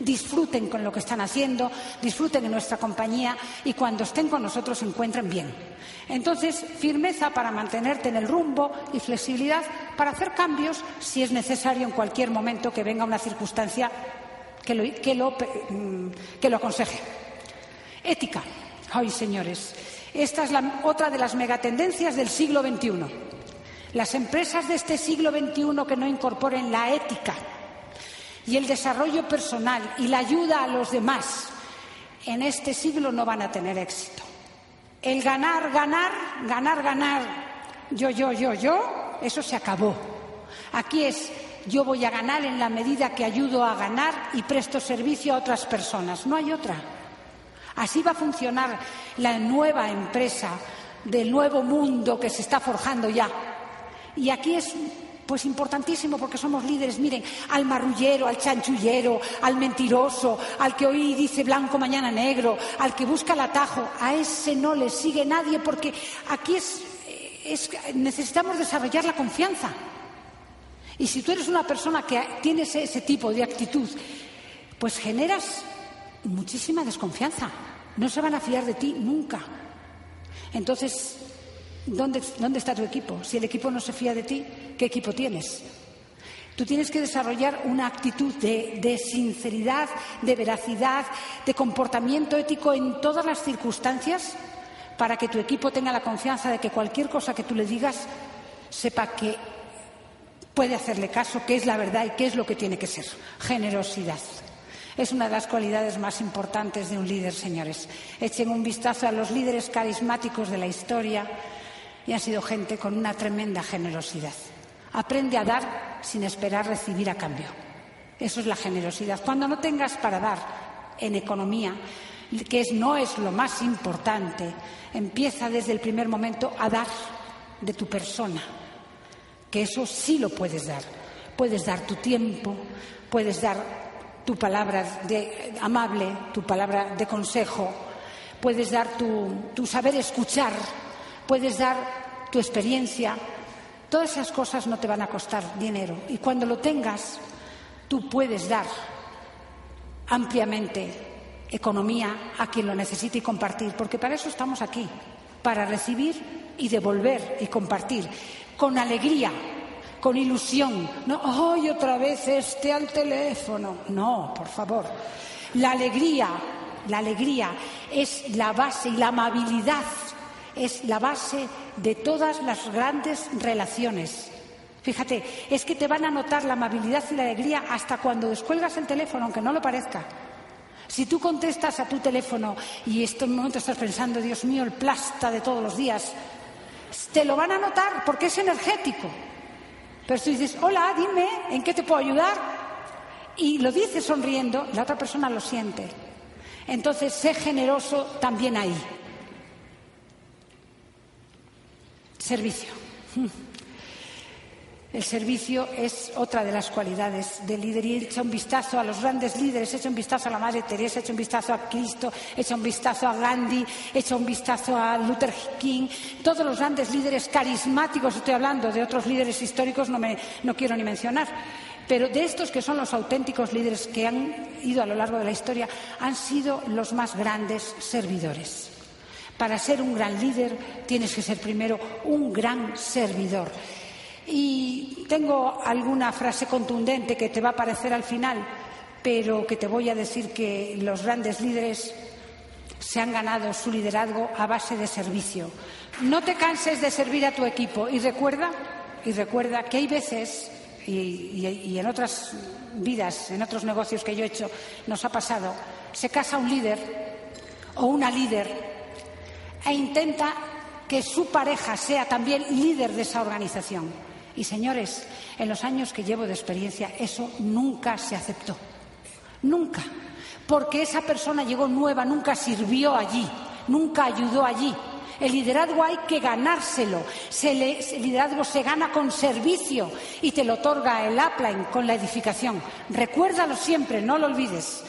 disfruten con lo que están haciendo, disfruten de nuestra compañía y cuando estén con nosotros se encuentren bien. Entonces, firmeza para mantenerte en el rumbo y flexibilidad para hacer cambios si es necesario en cualquier momento que venga una circunstancia que lo, que lo, mm, que lo aconseje. Ética. Ay, señores, esta es la, otra de las megatendencias del siglo XXI. Las empresas de este siglo XXI que no incorporen la ética y el desarrollo personal y la ayuda a los demás en este siglo no van a tener éxito. El ganar, ganar, ganar, ganar, yo, yo, yo, yo, eso se acabó. Aquí es yo voy a ganar en la medida que ayudo a ganar y presto servicio a otras personas. No hay otra. Así va a funcionar la nueva empresa del nuevo mundo que se está forjando ya. Y aquí es pues importantísimo porque somos líderes. Miren, al marrullero, al chanchullero, al mentiroso, al que hoy dice blanco, mañana negro, al que busca el atajo, a ese no le sigue nadie porque aquí es, necesitamos desarrollar la confianza. Y si tú eres una persona que tiene ese tipo de actitud, pues generas muchísima desconfianza. No se van a fiar de ti nunca. Entonces, ¿Dónde, está tu equipo? Si el equipo no se fía de ti, ¿qué equipo tienes? Tú tienes que desarrollar una actitud de, sinceridad, de veracidad, de comportamiento ético en todas las circunstancias para que tu equipo tenga la confianza de que cualquier cosa que tú le digas sepa que puede hacerle caso, que es la verdad y qué es lo que tiene que ser. Generosidad. Es una de las cualidades más importantes de un líder, señores. Echen un vistazo a los líderes carismáticos de la historia y han sido gente con una tremenda generosidad. Aprende a dar sin esperar recibir a cambio. Eso es la generosidad. Cuando no tengas para dar en economía, que no es lo más importante, empieza desde el primer momento a dar de tu persona, que eso sí lo puedes dar. Puedes dar tu tiempo, puedes dar tu palabra de, amable, tu palabra de consejo, puedes dar tu saber escuchar, puedes dar tu experiencia. Todas esas cosas no te van a costar dinero. Y cuando lo tengas, tú puedes dar ampliamente economía a quien lo necesite y compartir, porque para eso estamos aquí, para recibir y devolver y compartir, con alegría, con ilusión. No, hoy otra vez este al teléfono. No, por favor. La alegría, la alegría es la base y la amabilidad es la base de todas las grandes relaciones. Fíjate, es que te van a notar la amabilidad y la alegría hasta cuando descuelgas el teléfono, aunque no lo parezca. Si tú contestas a tu teléfono y en este momento estás pensando, Dios mío, el plasta de todos los días, te lo van a notar porque es energético. Pero si dices, hola, dime, ¿en qué te puedo ayudar? Y lo dices sonriendo, la otra persona lo siente. Entonces, sé generoso también ahí. Servicio. El servicio es otra de las cualidades del líder. Y echa un vistazo a los grandes líderes, echa un vistazo a la Madre Teresa, echa un vistazo a Cristo, echa un vistazo a Gandhi, echa un vistazo a Luther King. Todos los grandes líderes carismáticos, estoy hablando de otros líderes históricos, no, me, no quiero ni mencionar. Pero de estos que son los auténticos líderes que han ido a lo largo de la historia, han sido los más grandes servidores. Para ser un gran líder tienes que ser primero un gran servidor. Y tengo alguna frase contundente que te va a parecer al final, pero que te voy a decir que los grandes líderes se han ganado su liderazgo a base de servicio. No te canses de servir a tu equipo y recuerda, y recuerda que hay veces y, y, en otras vidas, en otros negocios que yo he hecho, nos ha pasado, se casa un líder o una líder e intenta que su pareja sea también líder de esa organización. Y señores, en los años que llevo de experiencia, eso nunca se aceptó. Nunca. Porque esa persona llegó nueva, nunca sirvió allí, nunca ayudó allí. El liderazgo hay que ganárselo. el liderazgo se gana con servicio y te lo otorga el upline con la edificación. Recuérdalo siempre, no lo olvides.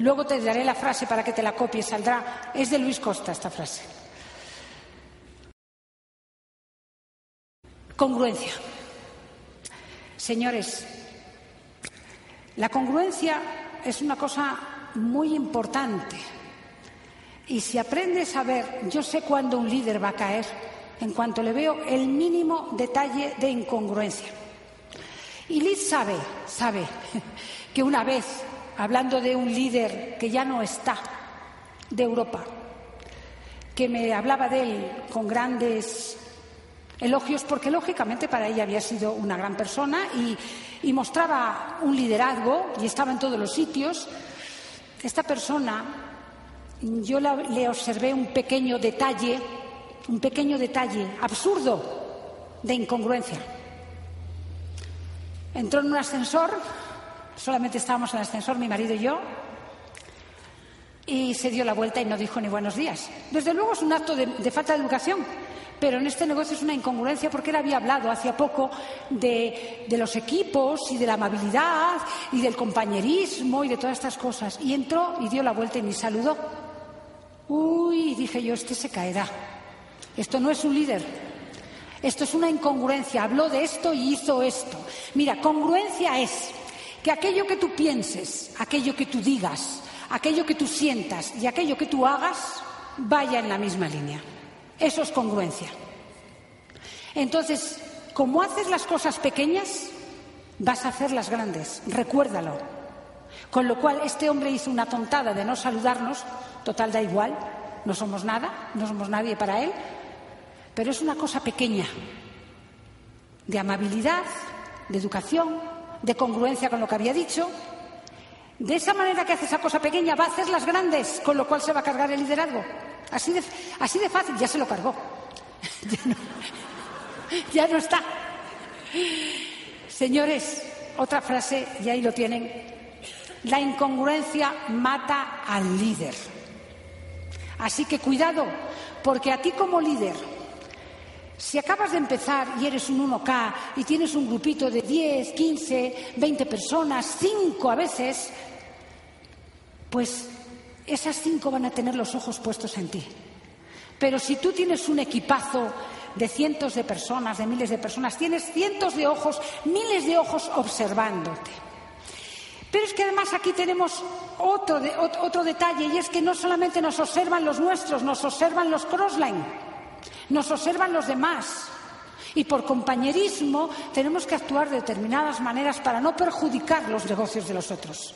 Luego te daré la frase para que te la copies, saldrá. Es de Luis Costa esta frase. Congruencia. Señores, la congruencia es una cosa muy importante. Y si aprendes a ver, yo sé cuándo un líder va a caer en cuanto le veo el mínimo detalle de incongruencia. Y Liz sabe, sabe que una vez, hablando de un líder que ya no está, de Europa, que me hablaba de él con grandes Elogios porque lógicamente para ella había sido una gran persona y, mostraba un liderazgo y estaba en todos los sitios. Esta persona, yo le observé un pequeño detalle, un pequeño detalle absurdo de incongruencia. Entró en un ascensor, solamente estábamos en el ascensor mi marido y yo, y se dio la vuelta y no dijo ni buenos días. Desde luego es un acto de falta de educación pero en este negocio es una incongruencia porque él había hablado hacía poco de, los equipos y de la amabilidad y del compañerismo y de todas estas cosas. Y entró y dio la vuelta y me saludó. Uy, dije yo, este se caerá. Esto no es un líder. Esto es una incongruencia. Habló de esto y hizo esto. Mira, congruencia es que aquello que tú pienses, aquello que tú digas, aquello que tú sientas y aquello que tú hagas vaya en la misma línea. Eso es congruencia. Entonces, como haces las cosas pequeñas, vas a hacer las grandes. Recuérdalo. Con lo cual, este hombre hizo una tontada de no saludarnos. Total, da igual. No somos nada, no somos nadie para él. Pero es una cosa pequeña. De amabilidad, de educación, de congruencia con lo que había dicho. De esa manera que hace esa cosa pequeña, va a hacer las grandes, con lo cual se va a cargar el liderazgo. Así de, fácil, ya se lo cargó. ya, no, está. Señores, otra frase, y ahí lo tienen. La incongruencia mata al líder. Así que cuidado, porque a ti como líder, si acabas de empezar y eres un 1K y tienes un grupito de 10, 15, 20 personas, 5 a veces, pues esas cinco van a tener los ojos puestos en ti. Pero si tú tienes un equipazo de cientos de personas, de miles de personas, tienes cientos de ojos, miles de ojos observándote. Pero es que además aquí tenemos otro, otro detalle y es que no solamente nos observan los nuestros, nos observan los crossline, nos observan los demás. Y por compañerismo tenemos que actuar de determinadas maneras para no perjudicar los negocios de los otros.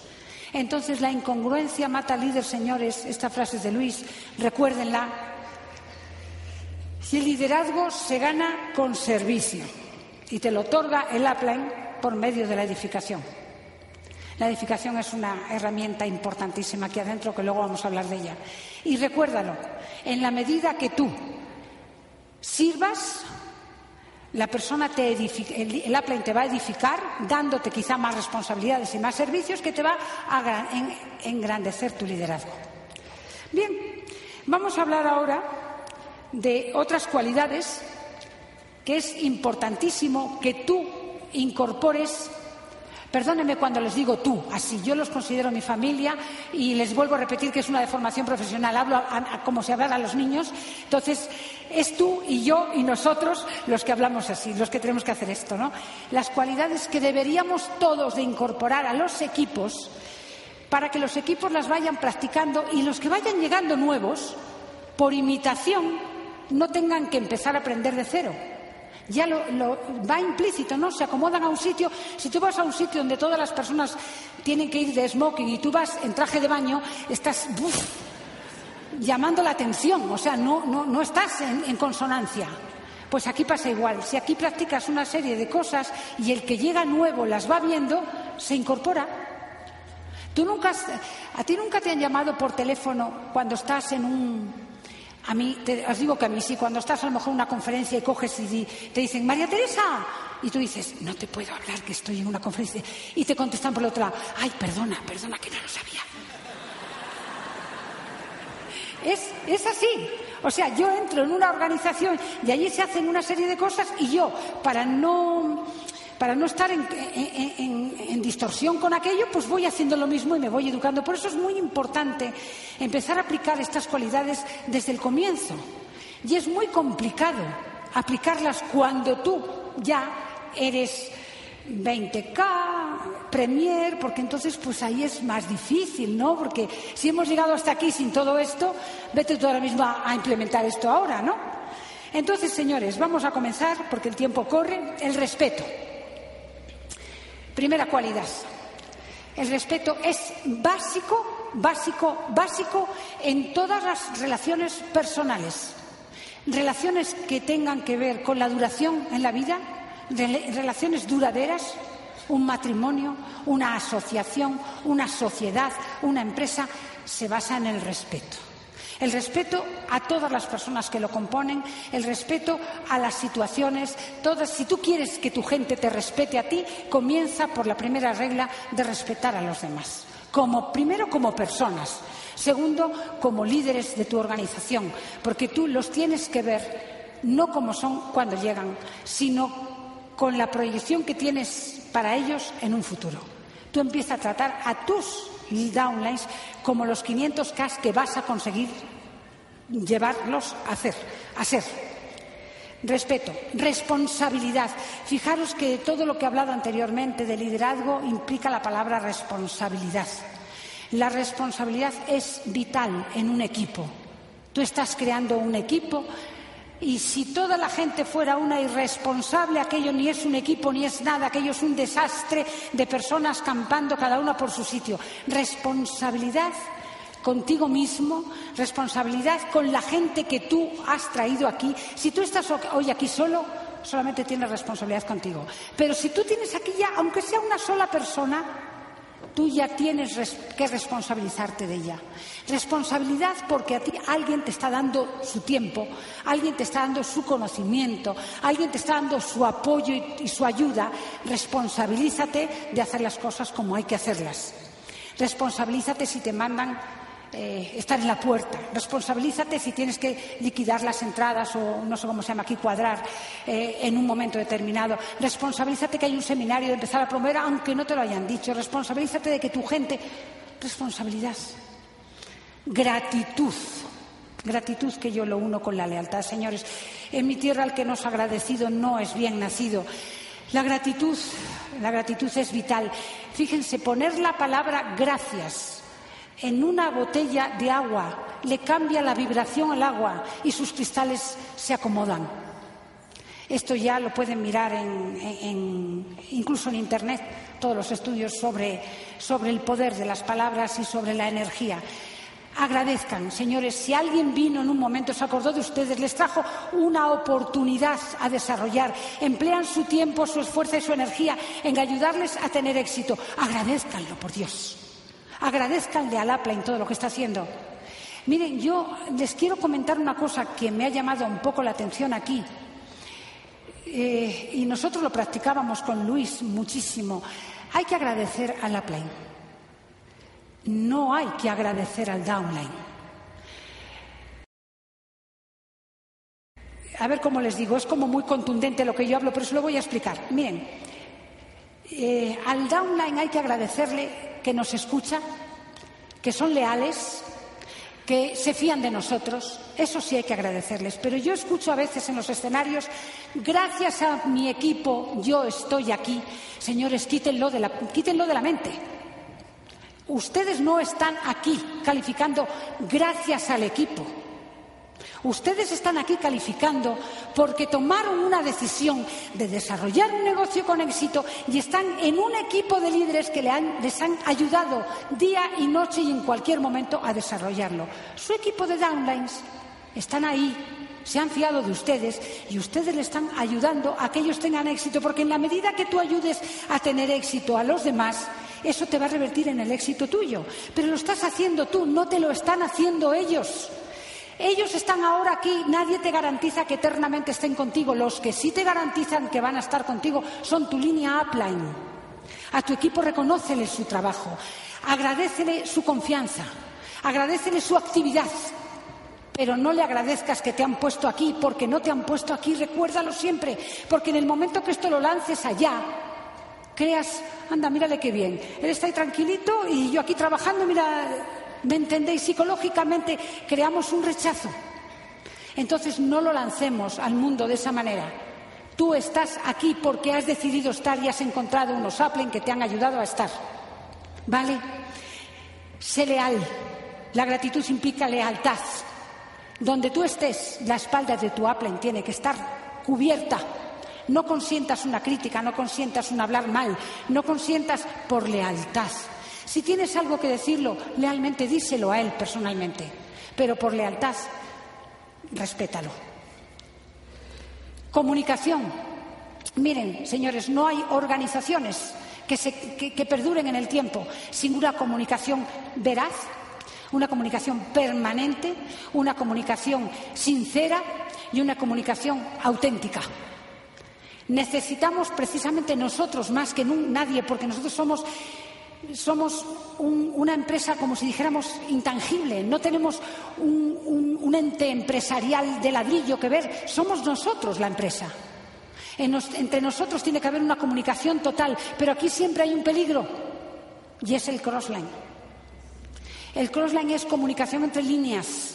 Entonces la incongruencia mata al líder, señores. Esta frase es de Luis, recuérdenla. Si el liderazgo se gana con servicio y te lo otorga el upline por medio de la edificación. La edificación es una herramienta importantísima aquí adentro que luego vamos a hablar de ella. Y recuérdalo, en la medida que tú sirvas, la persona te edifica, el, el te va a edificar dándote quizá más responsabilidades y más servicios que te va a engrandecer tu liderazgo. Bien, vamos a hablar ahora de otras cualidades que es importantísimo que tú incorpores Perdónenme cuando les digo tú, así. Yo los considero mi familia y les vuelvo a repetir que es una deformación profesional. Hablo como se habla a los niños. Entonces, es tú y yo y nosotros los que hablamos así, los que tenemos que hacer esto, ¿no? Las cualidades que deberíamos todos de incorporar a los equipos para que los equipos las vayan practicando y los que vayan llegando nuevos, por imitación, no tengan que empezar a aprender de cero ya lo, va implícito, ¿no? Se acomodan a un sitio. Si tú vas a un sitio donde todas las personas tienen que ir de smoking y tú vas en traje de baño, estás llamando la atención, o sea, no, no, no estás en, en consonancia. Pues aquí pasa igual. Si aquí practicas una serie de cosas y el que llega nuevo las va viendo, se incorpora. Tú nunca, a ti nunca te han llamado por teléfono cuando estás en un a mí, te, os digo que a mí sí, cuando estás a lo mejor en una conferencia y coges y te dicen, María Teresa, y tú dices, no te puedo hablar, que estoy en una conferencia, y te contestan por otro lado, ay, perdona, perdona, que no lo sabía. Es, es así. O sea, yo entro en una organización y allí se hacen una serie de cosas y yo, para no para no estar en, distorsión con aquello, pues voy haciendo lo mismo y me voy educando. Por eso es muy importante empezar a aplicar estas cualidades desde el comienzo. Y es muy complicado aplicarlas cuando tú ya eres 20K, Premier, porque entonces pues ahí es más difícil, ¿no? Porque si hemos llegado hasta aquí sin todo esto, vete tú ahora mismo a implementar esto ahora, ¿no? Entonces, señores, vamos a comenzar, porque el tiempo corre, el respeto. Primera cualidad. El respeto es básico, básico, básico en todas las relaciones personales. Relaciones que tengan que ver con la duración en la vida, relaciones duraderas, un matrimonio, una asociación, una sociedad, una empresa, se basa en el respeto. El respeto a todas las personas que lo componen, el respeto a las situaciones, todas. Si tú quieres que tu gente te respete a ti, comienza por la primera regla de respetar a los demás. Como, primero como personas, segundo como líderes de tu organización, porque tú los tienes que ver no como son cuando llegan, sino con la proyección que tienes para ellos en un futuro. Tú empiezas a tratar a tus downlines como los 500K que vas a conseguir llevarlos a hacer, a ser. Respeto, responsabilidad. Fijaros que todo lo que he hablado anteriormente de liderazgo implica la palabra responsabilidad. La responsabilidad es vital en un equipo. Tú estás creando un equipo y si toda la gente fuera una irresponsable, aquello ni es un equipo ni es nada, aquello es un desastre de personas campando cada una por su sitio. Responsabilidad contigo mismo, responsabilidad con la gente que tú has traído aquí. Si tú estás hoy aquí solo, solamente tienes responsabilidad contigo. Pero si tú tienes aquí ya, aunque sea una sola persona, tú ya tienes que responsabilizarte de ella. Responsabilidad porque a ti alguien te está dando su tiempo, alguien te está dando su conocimiento, alguien te está dando su apoyo y, su ayuda. Responsabilízate de hacer las cosas como hay que hacerlas. Responsabilízate si te mandan eh, estar en la puerta. Responsabilízate si tienes que liquidar las entradas o no sé cómo se llama aquí, cuadrar eh, en un momento determinado. Responsabilízate que hay un seminario de empezar a promover aunque no te lo hayan dicho. Responsabilízate de que tu gente. Responsabilidad. Gratitud. Gratitud que yo lo uno con la lealtad. Señores, en mi tierra el que no es agradecido no es bien nacido. La gratitud, la gratitud es vital. Fíjense, poner la palabra gracias en una botella de agua, le cambia la vibración al agua y sus cristales se acomodan. Esto ya lo pueden mirar incluso en Internet, todos los estudios sobre, sobre el poder de las palabras y sobre la energía. Agradezcan, señores, si alguien vino en un momento, se acordó de ustedes, les trajo una oportunidad a desarrollar, emplean su tiempo, su esfuerzo y su energía en ayudarles a tener éxito. Agradezcanlo, por Dios. Agradezcanle al en todo lo que está haciendo. Miren, yo les quiero comentar una cosa que me ha llamado un poco la atención aquí. Eh, y nosotros lo practicábamos con Luis muchísimo. Hay que agradecer al upline. No hay que agradecer al downline. A ver cómo les digo, es como muy contundente lo que yo hablo, pero se lo voy a explicar. Miren, Eh, al downline hay que agradecerle que nos escucha, que son leales, que se fían de nosotros. Eso sí hay que agradecerles. Pero yo escucho a veces en los escenarios, gracias a mi equipo, yo estoy aquí. Señores, quítenlo de la, quítenlo de la mente. Ustedes no están aquí calificando gracias al equipo. Ustedes están aquí calificando porque tomaron una decisión de desarrollar un negocio con éxito y están en un equipo de líderes que les han ayudado día y noche y en cualquier momento a desarrollarlo. Su equipo de downlines están ahí, se han fiado de ustedes y ustedes le están ayudando a que ellos tengan éxito porque en la medida que tú ayudes a tener éxito a los demás, eso te va a revertir en el éxito tuyo. Pero lo estás haciendo tú, no te lo están haciendo ellos. Ellos están ahora aquí, nadie te garantiza que eternamente estén contigo. Los que sí te garantizan que van a estar contigo son tu línea upline. A tu equipo reconócele su trabajo, agradecele su confianza, agradecele su actividad, pero no le agradezcas que te han puesto aquí, porque no te han puesto aquí, recuérdalo siempre, porque en el momento que esto lo lances allá, creas, anda, mírale qué bien, él está ahí tranquilito y yo aquí trabajando, mira, ¿Me entendéis? Psicológicamente creamos un rechazo. Entonces no lo lancemos al mundo de esa manera. Tú estás aquí porque has decidido estar y has encontrado unos Applen que te han ayudado a estar. ¿Vale? Sé leal. La gratitud implica lealtad. Donde tú estés, la espalda de tu Applen tiene que estar cubierta. No consientas una crítica, no consientas un hablar mal, no consientas por lealtad. Si tienes algo que decirlo, lealmente díselo a él personalmente, pero por lealtad, respétalo. Comunicación. Miren, señores, no hay organizaciones que, que perduren en el tiempo sin una comunicación veraz, una comunicación permanente, una comunicación sincera y una comunicación auténtica. Necesitamos precisamente nosotros más que nadie, porque nosotros somos somos una empresa, como si dijéramos, intangible. No tenemos un, ente empresarial de ladrillo que ver. Somos nosotros la empresa. entre nosotros tiene que haber una comunicación total, pero aquí siempre hay un peligro y es el crossline. El crossline es comunicación entre líneas.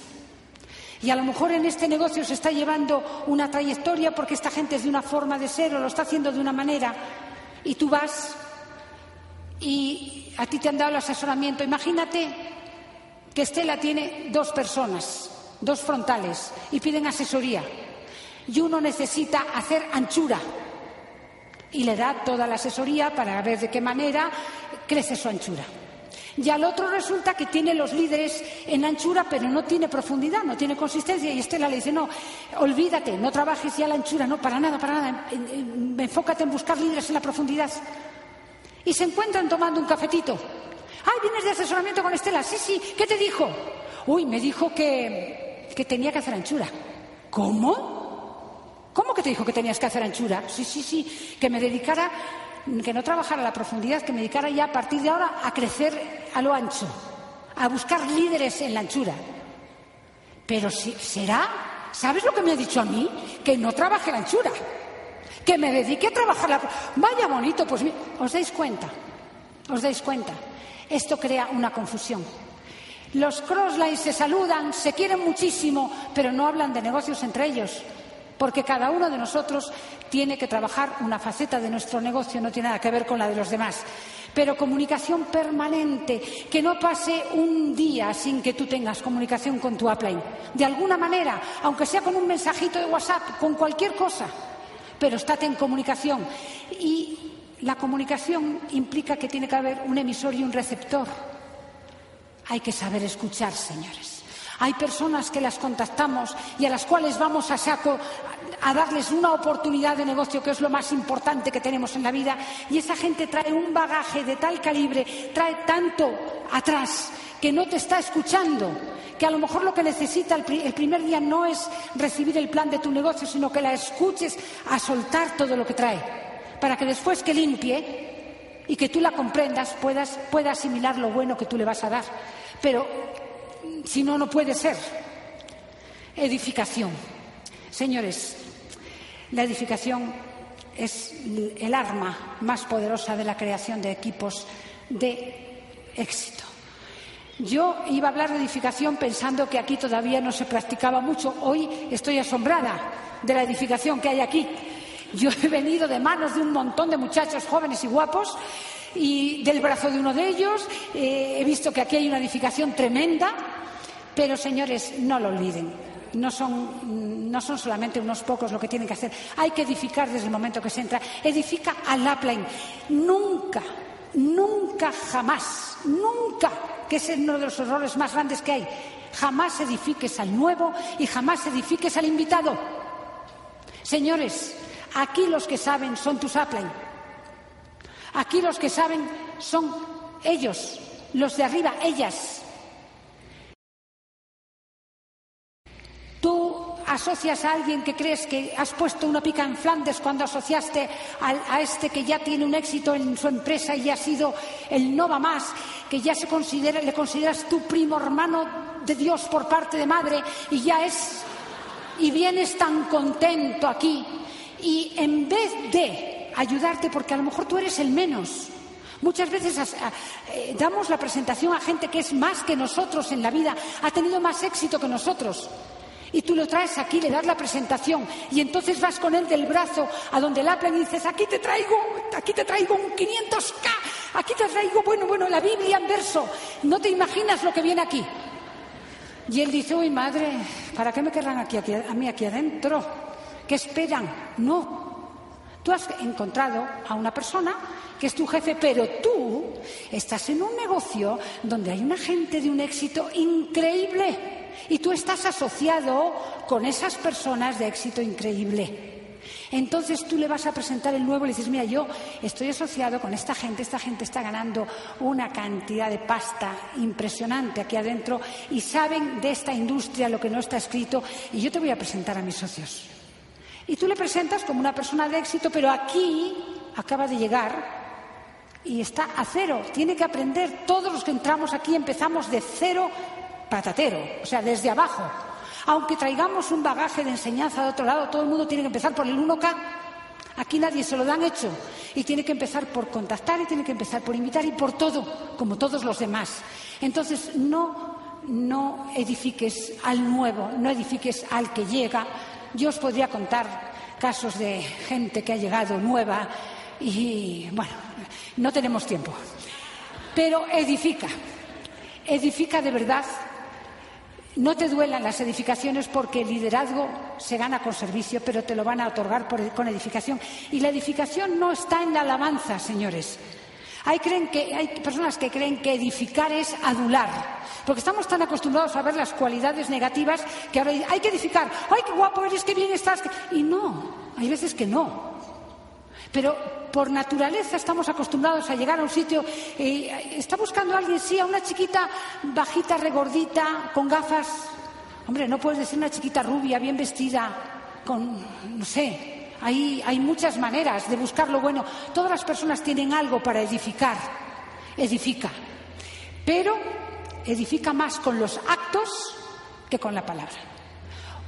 Y a lo mejor en este negocio se está llevando una trayectoria porque esta gente es de una forma de ser o lo está haciendo de una manera y tú vas y a ti te han dado el asesoramiento. Imagínate que Estela tiene dos personas, dos frontales, y piden asesoría. Y uno necesita hacer anchura. Y le da toda la asesoría para ver de qué manera crece su anchura. Y al otro resulta que tiene los líderes en anchura, pero no tiene profundidad, no tiene consistencia. Y Estela le dice, no, olvídate, no trabajes ya la anchura, no, para nada, para nada. Enfócate en buscar líderes en la profundidad y se encuentran tomando un cafetito. ¡Ay, vienes de asesoramiento con Estela! Sí, sí, ¿qué te dijo? Uy, me dijo que, que tenía que hacer anchura. ¿Cómo? ¿Cómo que te dijo que tenías que hacer anchura? Sí, sí, sí, que me dedicara, que no trabajara la profundidad, que me dedicara ya a partir de ahora a crecer a lo ancho, a buscar líderes en la anchura. Pero si, ¿será? ¿Sabes lo que me ha dicho a mí? Que no trabaje la anchura que me dedique a trabajar la... Vaya bonito, pues os dais cuenta, os dais cuenta. Esto crea una confusión. Los crosslines se saludan, se quieren muchísimo, pero no hablan de negocios entre ellos, porque cada uno de nosotros tiene que trabajar una faceta de nuestro negocio, no tiene nada que ver con la de los demás. Pero comunicación permanente, que no pase un día sin que tú tengas comunicación con tu upline. De alguna manera, aunque sea con un mensajito de WhatsApp, con cualquier cosa pero estate en comunicación. Y la comunicación implica que tiene que haber un emisor y un receptor. Hay que saber escuchar, señores. Hay personas que las contactamos y a las cuales vamos a saco a darles una oportunidad de negocio, que es lo más importante que tenemos en la vida, y esa gente trae un bagaje de tal calibre, trae tanto atrás que no te está escuchando que a lo mejor lo que necesita el, primer día no es recibir el plan de tu negocio, sino que la escuches a soltar todo lo que trae, para que después que limpie y que tú la comprendas puedas, pueda asimilar lo bueno que tú le vas a dar. Pero si no, no puede ser. Edificación. Señores, la edificación es el arma más poderosa de la creación de equipos de éxito. Yo iba a hablar de edificación pensando que aquí todavía no se practicaba mucho. Hoy estoy asombrada de la edificación que hay aquí. Yo he venido de manos de un montón de muchachos jóvenes y guapos y del brazo de uno de ellos. Eh, he visto que aquí hay una edificación tremenda, pero señores, no lo olviden. No son, no son solamente unos pocos lo que tienen que hacer. Hay que edificar desde el momento que se entra. Edifica al upline. Nunca, nunca, jamás, nunca, que es uno de los errores más grandes que hay, jamás edifiques al nuevo y jamás edifiques al invitado. Señores, aquí los que saben son tus upline. Aquí los que saben son ellos, los de arriba, ellas. Asocias a alguien que crees que has puesto una pica en Flandes cuando asociaste a, este que ya tiene un éxito en su empresa y ha sido el no va más, que ya se considera, le consideras tu primo hermano de Dios por parte de madre y ya es y vienes tan contento aquí y en vez de ayudarte porque a lo mejor tú eres el menos. Muchas veces eh, damos la presentación a gente que es más que nosotros en la vida, ha tenido más éxito que nosotros. Y tú lo traes aquí, le das la presentación y entonces vas con él del brazo a donde el Apple y dices, aquí te traigo, aquí te traigo un 500K, aquí te traigo, bueno, bueno, la Biblia en verso. No te imaginas lo que viene aquí. Y él dice, uy, madre, ¿para qué me querrán aquí, aquí, a mí aquí adentro? ¿Qué esperan? No, Tú has encontrado a una persona que es tu jefe, pero tú estás en un negocio donde hay una gente de un éxito increíble y tú estás asociado con esas personas de éxito increíble. Entonces tú le vas a presentar el nuevo y le dices, mira, yo estoy asociado con esta gente, esta gente está ganando una cantidad de pasta impresionante aquí adentro y saben de esta industria lo que no está escrito y yo te voy a presentar a mis socios. Y tú le presentas como una persona de éxito, pero aquí acaba de llegar y está a cero. Tiene que aprender. Todos los que entramos aquí empezamos de cero patatero, o sea, desde abajo. Aunque traigamos un bagaje de enseñanza de otro lado, todo el mundo tiene que empezar por el 1K. Aquí nadie se lo dan hecho. Y tiene que empezar por contactar y tiene que empezar por invitar y por todo, como todos los demás. Entonces, no, no edifiques al nuevo, no edifiques al que llega, yo os podría contar casos de gente que ha llegado nueva y, bueno, no tenemos tiempo. Pero edifica, edifica de verdad. No te duelan las edificaciones porque el liderazgo se gana con servicio, pero te lo van a otorgar con edificación. Y la edificación no está en la alabanza, señores. Hay, personas que creen que edificar es adular, porque estamos tan acostumbrados a ver las cualidades negativas que ahora hay que edificar. ¡Ay, qué guapo eres, qué bien estás! Y no, hay veces que no. Pero por naturaleza estamos acostumbrados a llegar a un sitio. y ¿Está buscando a alguien? Sí, a una chiquita bajita, regordita, con gafas. Hombre, no puedes decir una chiquita rubia, bien vestida, con, no sé, hay, muchas maneras de buscar lo bueno. Todas las personas tienen algo para edificar. Edifica. Pero edifica más con los actos que con la palabra.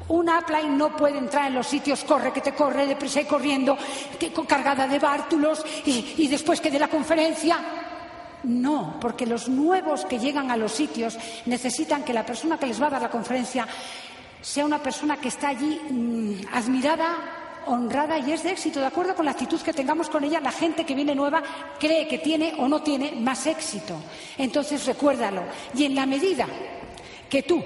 Una upline no puede entrar en los sitios, corre que te corre, deprisa y corriendo, cargada de bártulos y, y después que de la conferencia. No, porque los nuevos que llegan a los sitios necesitan que la persona que les va a dar la conferencia sea una persona que está allí mm, admirada honrada y es de éxito. De acuerdo con la actitud que tengamos con ella, la gente que viene nueva cree que tiene o no tiene más éxito. Entonces recuérdalo. Y en la medida que tú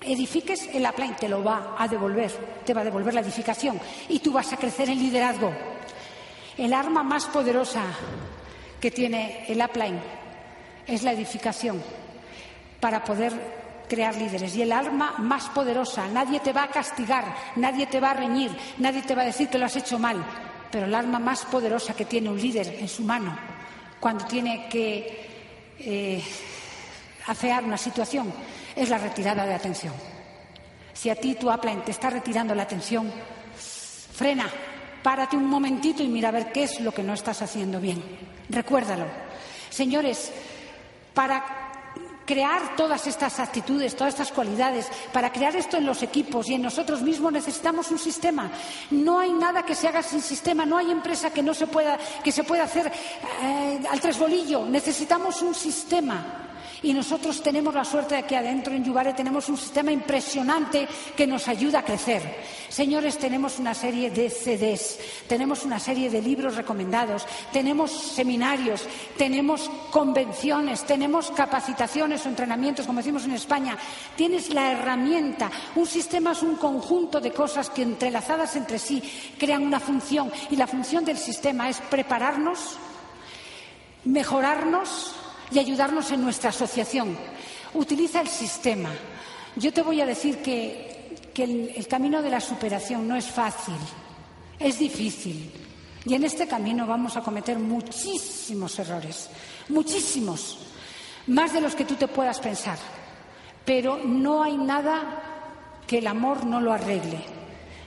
edifiques, el upline te lo va a devolver, te va a devolver la edificación y tú vas a crecer en liderazgo. El arma más poderosa que tiene el upline es la edificación para poder crear líderes. Y el arma más poderosa, nadie te va a castigar, nadie te va a reñir, nadie te va a decir que lo has hecho mal, pero el arma más poderosa que tiene un líder en su mano, cuando tiene que eh, afear una situación, es la retirada de atención. Si a ti tu upline te está retirando la atención, frena, párate un momentito y mira a ver qué es lo que no estás haciendo bien. Recuérdalo. Señores, para crear todas estas actitudes, todas estas cualidades, para crear esto en los equipos y en nosotros mismos necesitamos un sistema. No hay nada que se haga sin sistema, no hay empresa que no se pueda, que se pueda hacer eh, al tresbolillo. Necesitamos un sistema. Y nosotros tenemos la suerte de que adentro en Yubare tenemos un sistema impresionante que nos ayuda a crecer. Señores, tenemos una serie de CDs, tenemos una serie de libros recomendados, tenemos seminarios, tenemos convenciones, tenemos capacitaciones o entrenamientos, como decimos en España. Tienes la herramienta. Un sistema es un conjunto de cosas que entrelazadas entre sí crean una función y la función del sistema es prepararnos, mejorarnos, y ayudarnos en nuestra asociación. Utiliza el sistema. Yo te voy a decir que, el, el camino de la superación no es fácil, es difícil. Y en este camino vamos a cometer muchísimos errores, muchísimos, más de los que tú te puedas pensar. Pero no hay nada que el amor no lo arregle.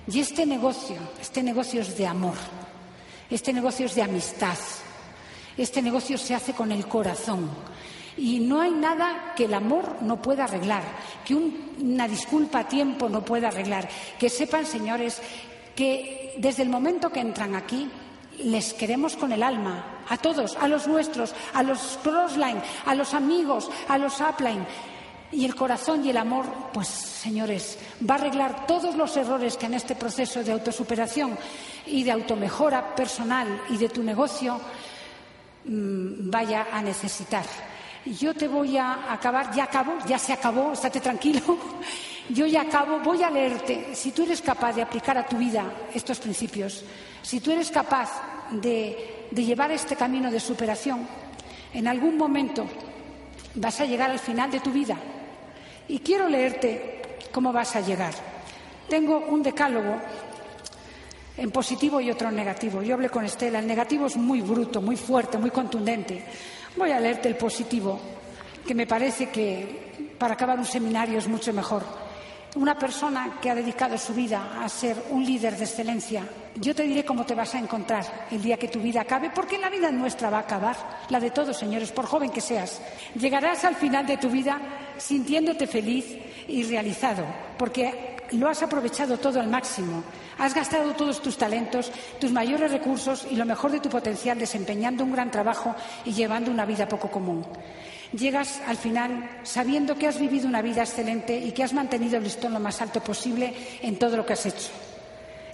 Y este negocio, este negocio es de amor, este negocio es de amistad, este negocio se hace con el corazón. Y no hay nada que el amor no pueda arreglar, que una disculpa a tiempo no pueda arreglar. Que sepan, señores, que desde el momento que entran aquí, les queremos con el alma, a todos, a los nuestros, a los crossline, a los amigos, a los upline. Y el corazón y el amor, pues, señores, va a arreglar todos los errores que en este proceso de autosuperación y de automejora personal y de tu negocio vaya a necesitar. Yo te voy a acabar, ya acabo, ya se acabó, estate tranquilo. Yo ya acabo, voy a leerte. Si tú eres capaz de aplicar a tu vida estos principios, si tú eres capaz de, de llevar este camino de superación, en algún momento vas a llegar al final de tu vida. Y quiero leerte cómo vas a llegar. Tengo un decálogo en positivo y otro en negativo. Yo hablé con Estela, el negativo es muy bruto, muy fuerte, muy contundente. Voy a leerte el positivo, que me parece que para acabar un seminario es mucho mejor. Una persona que ha dedicado su vida a ser un líder de excelencia, yo te diré cómo te vas a encontrar el día que tu vida acabe, porque la vida nuestra va a acabar, la de todos, señores, por joven que seas. Llegarás al final de tu vida sintiéndote feliz y realizado, porque lo has aprovechado todo al máximo. Has gastado todos tus talentos, tus mayores recursos y lo mejor de tu potencial desempeñando un gran trabajo y llevando una vida poco común. Llegas al final sabiendo que has vivido una vida excelente y que has mantenido el listón lo más alto posible en todo lo que has hecho.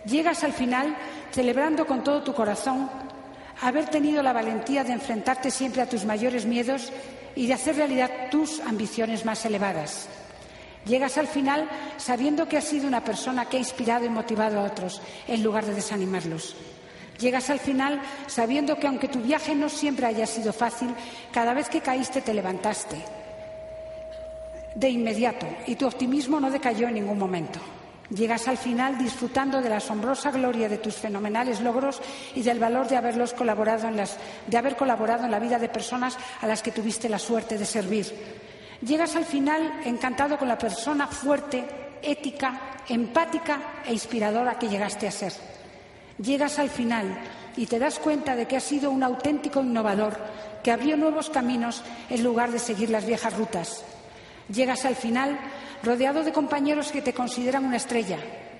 Llegas al final celebrando con todo tu corazón haber tenido la valentía de enfrentarte siempre a tus mayores miedos y de hacer realidad tus ambiciones más elevadas. Llegas al final sabiendo que has sido una persona que ha inspirado y motivado a otros en lugar de desanimarlos. Llegas al final sabiendo que aunque tu viaje no siempre haya sido fácil, cada vez que caíste te levantaste de inmediato y tu optimismo no decayó en ningún momento. Llegas al final disfrutando de la asombrosa gloria de tus fenomenales logros y del valor de, haberlos colaborado en las, de haber colaborado en la vida de personas a las que tuviste la suerte de servir. Llegas al final encantado con la persona fuerte, ética, empática e inspiradora que llegaste a ser. Llegas al final y te das cuenta de que has sido un auténtico innovador que abrió nuevos caminos en lugar de seguir las viejas rutas. Llegas al final rodeado de compañeros que te consideran una estrella,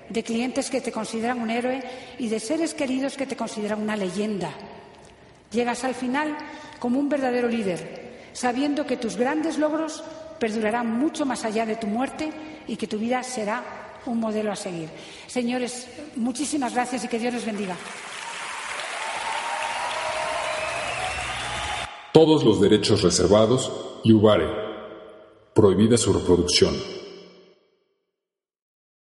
de clientes que te consideran un héroe y de seres queridos que te consideran una leyenda. Llegas al final como un verdadero líder, sabiendo que tus grandes logros perdurarán mucho más allá de tu muerte y que tu vida será un modelo a seguir. Señores, muchísimas gracias y que Dios les bendiga. Todos los derechos reservados y Ubare. Prohibida su reproducción.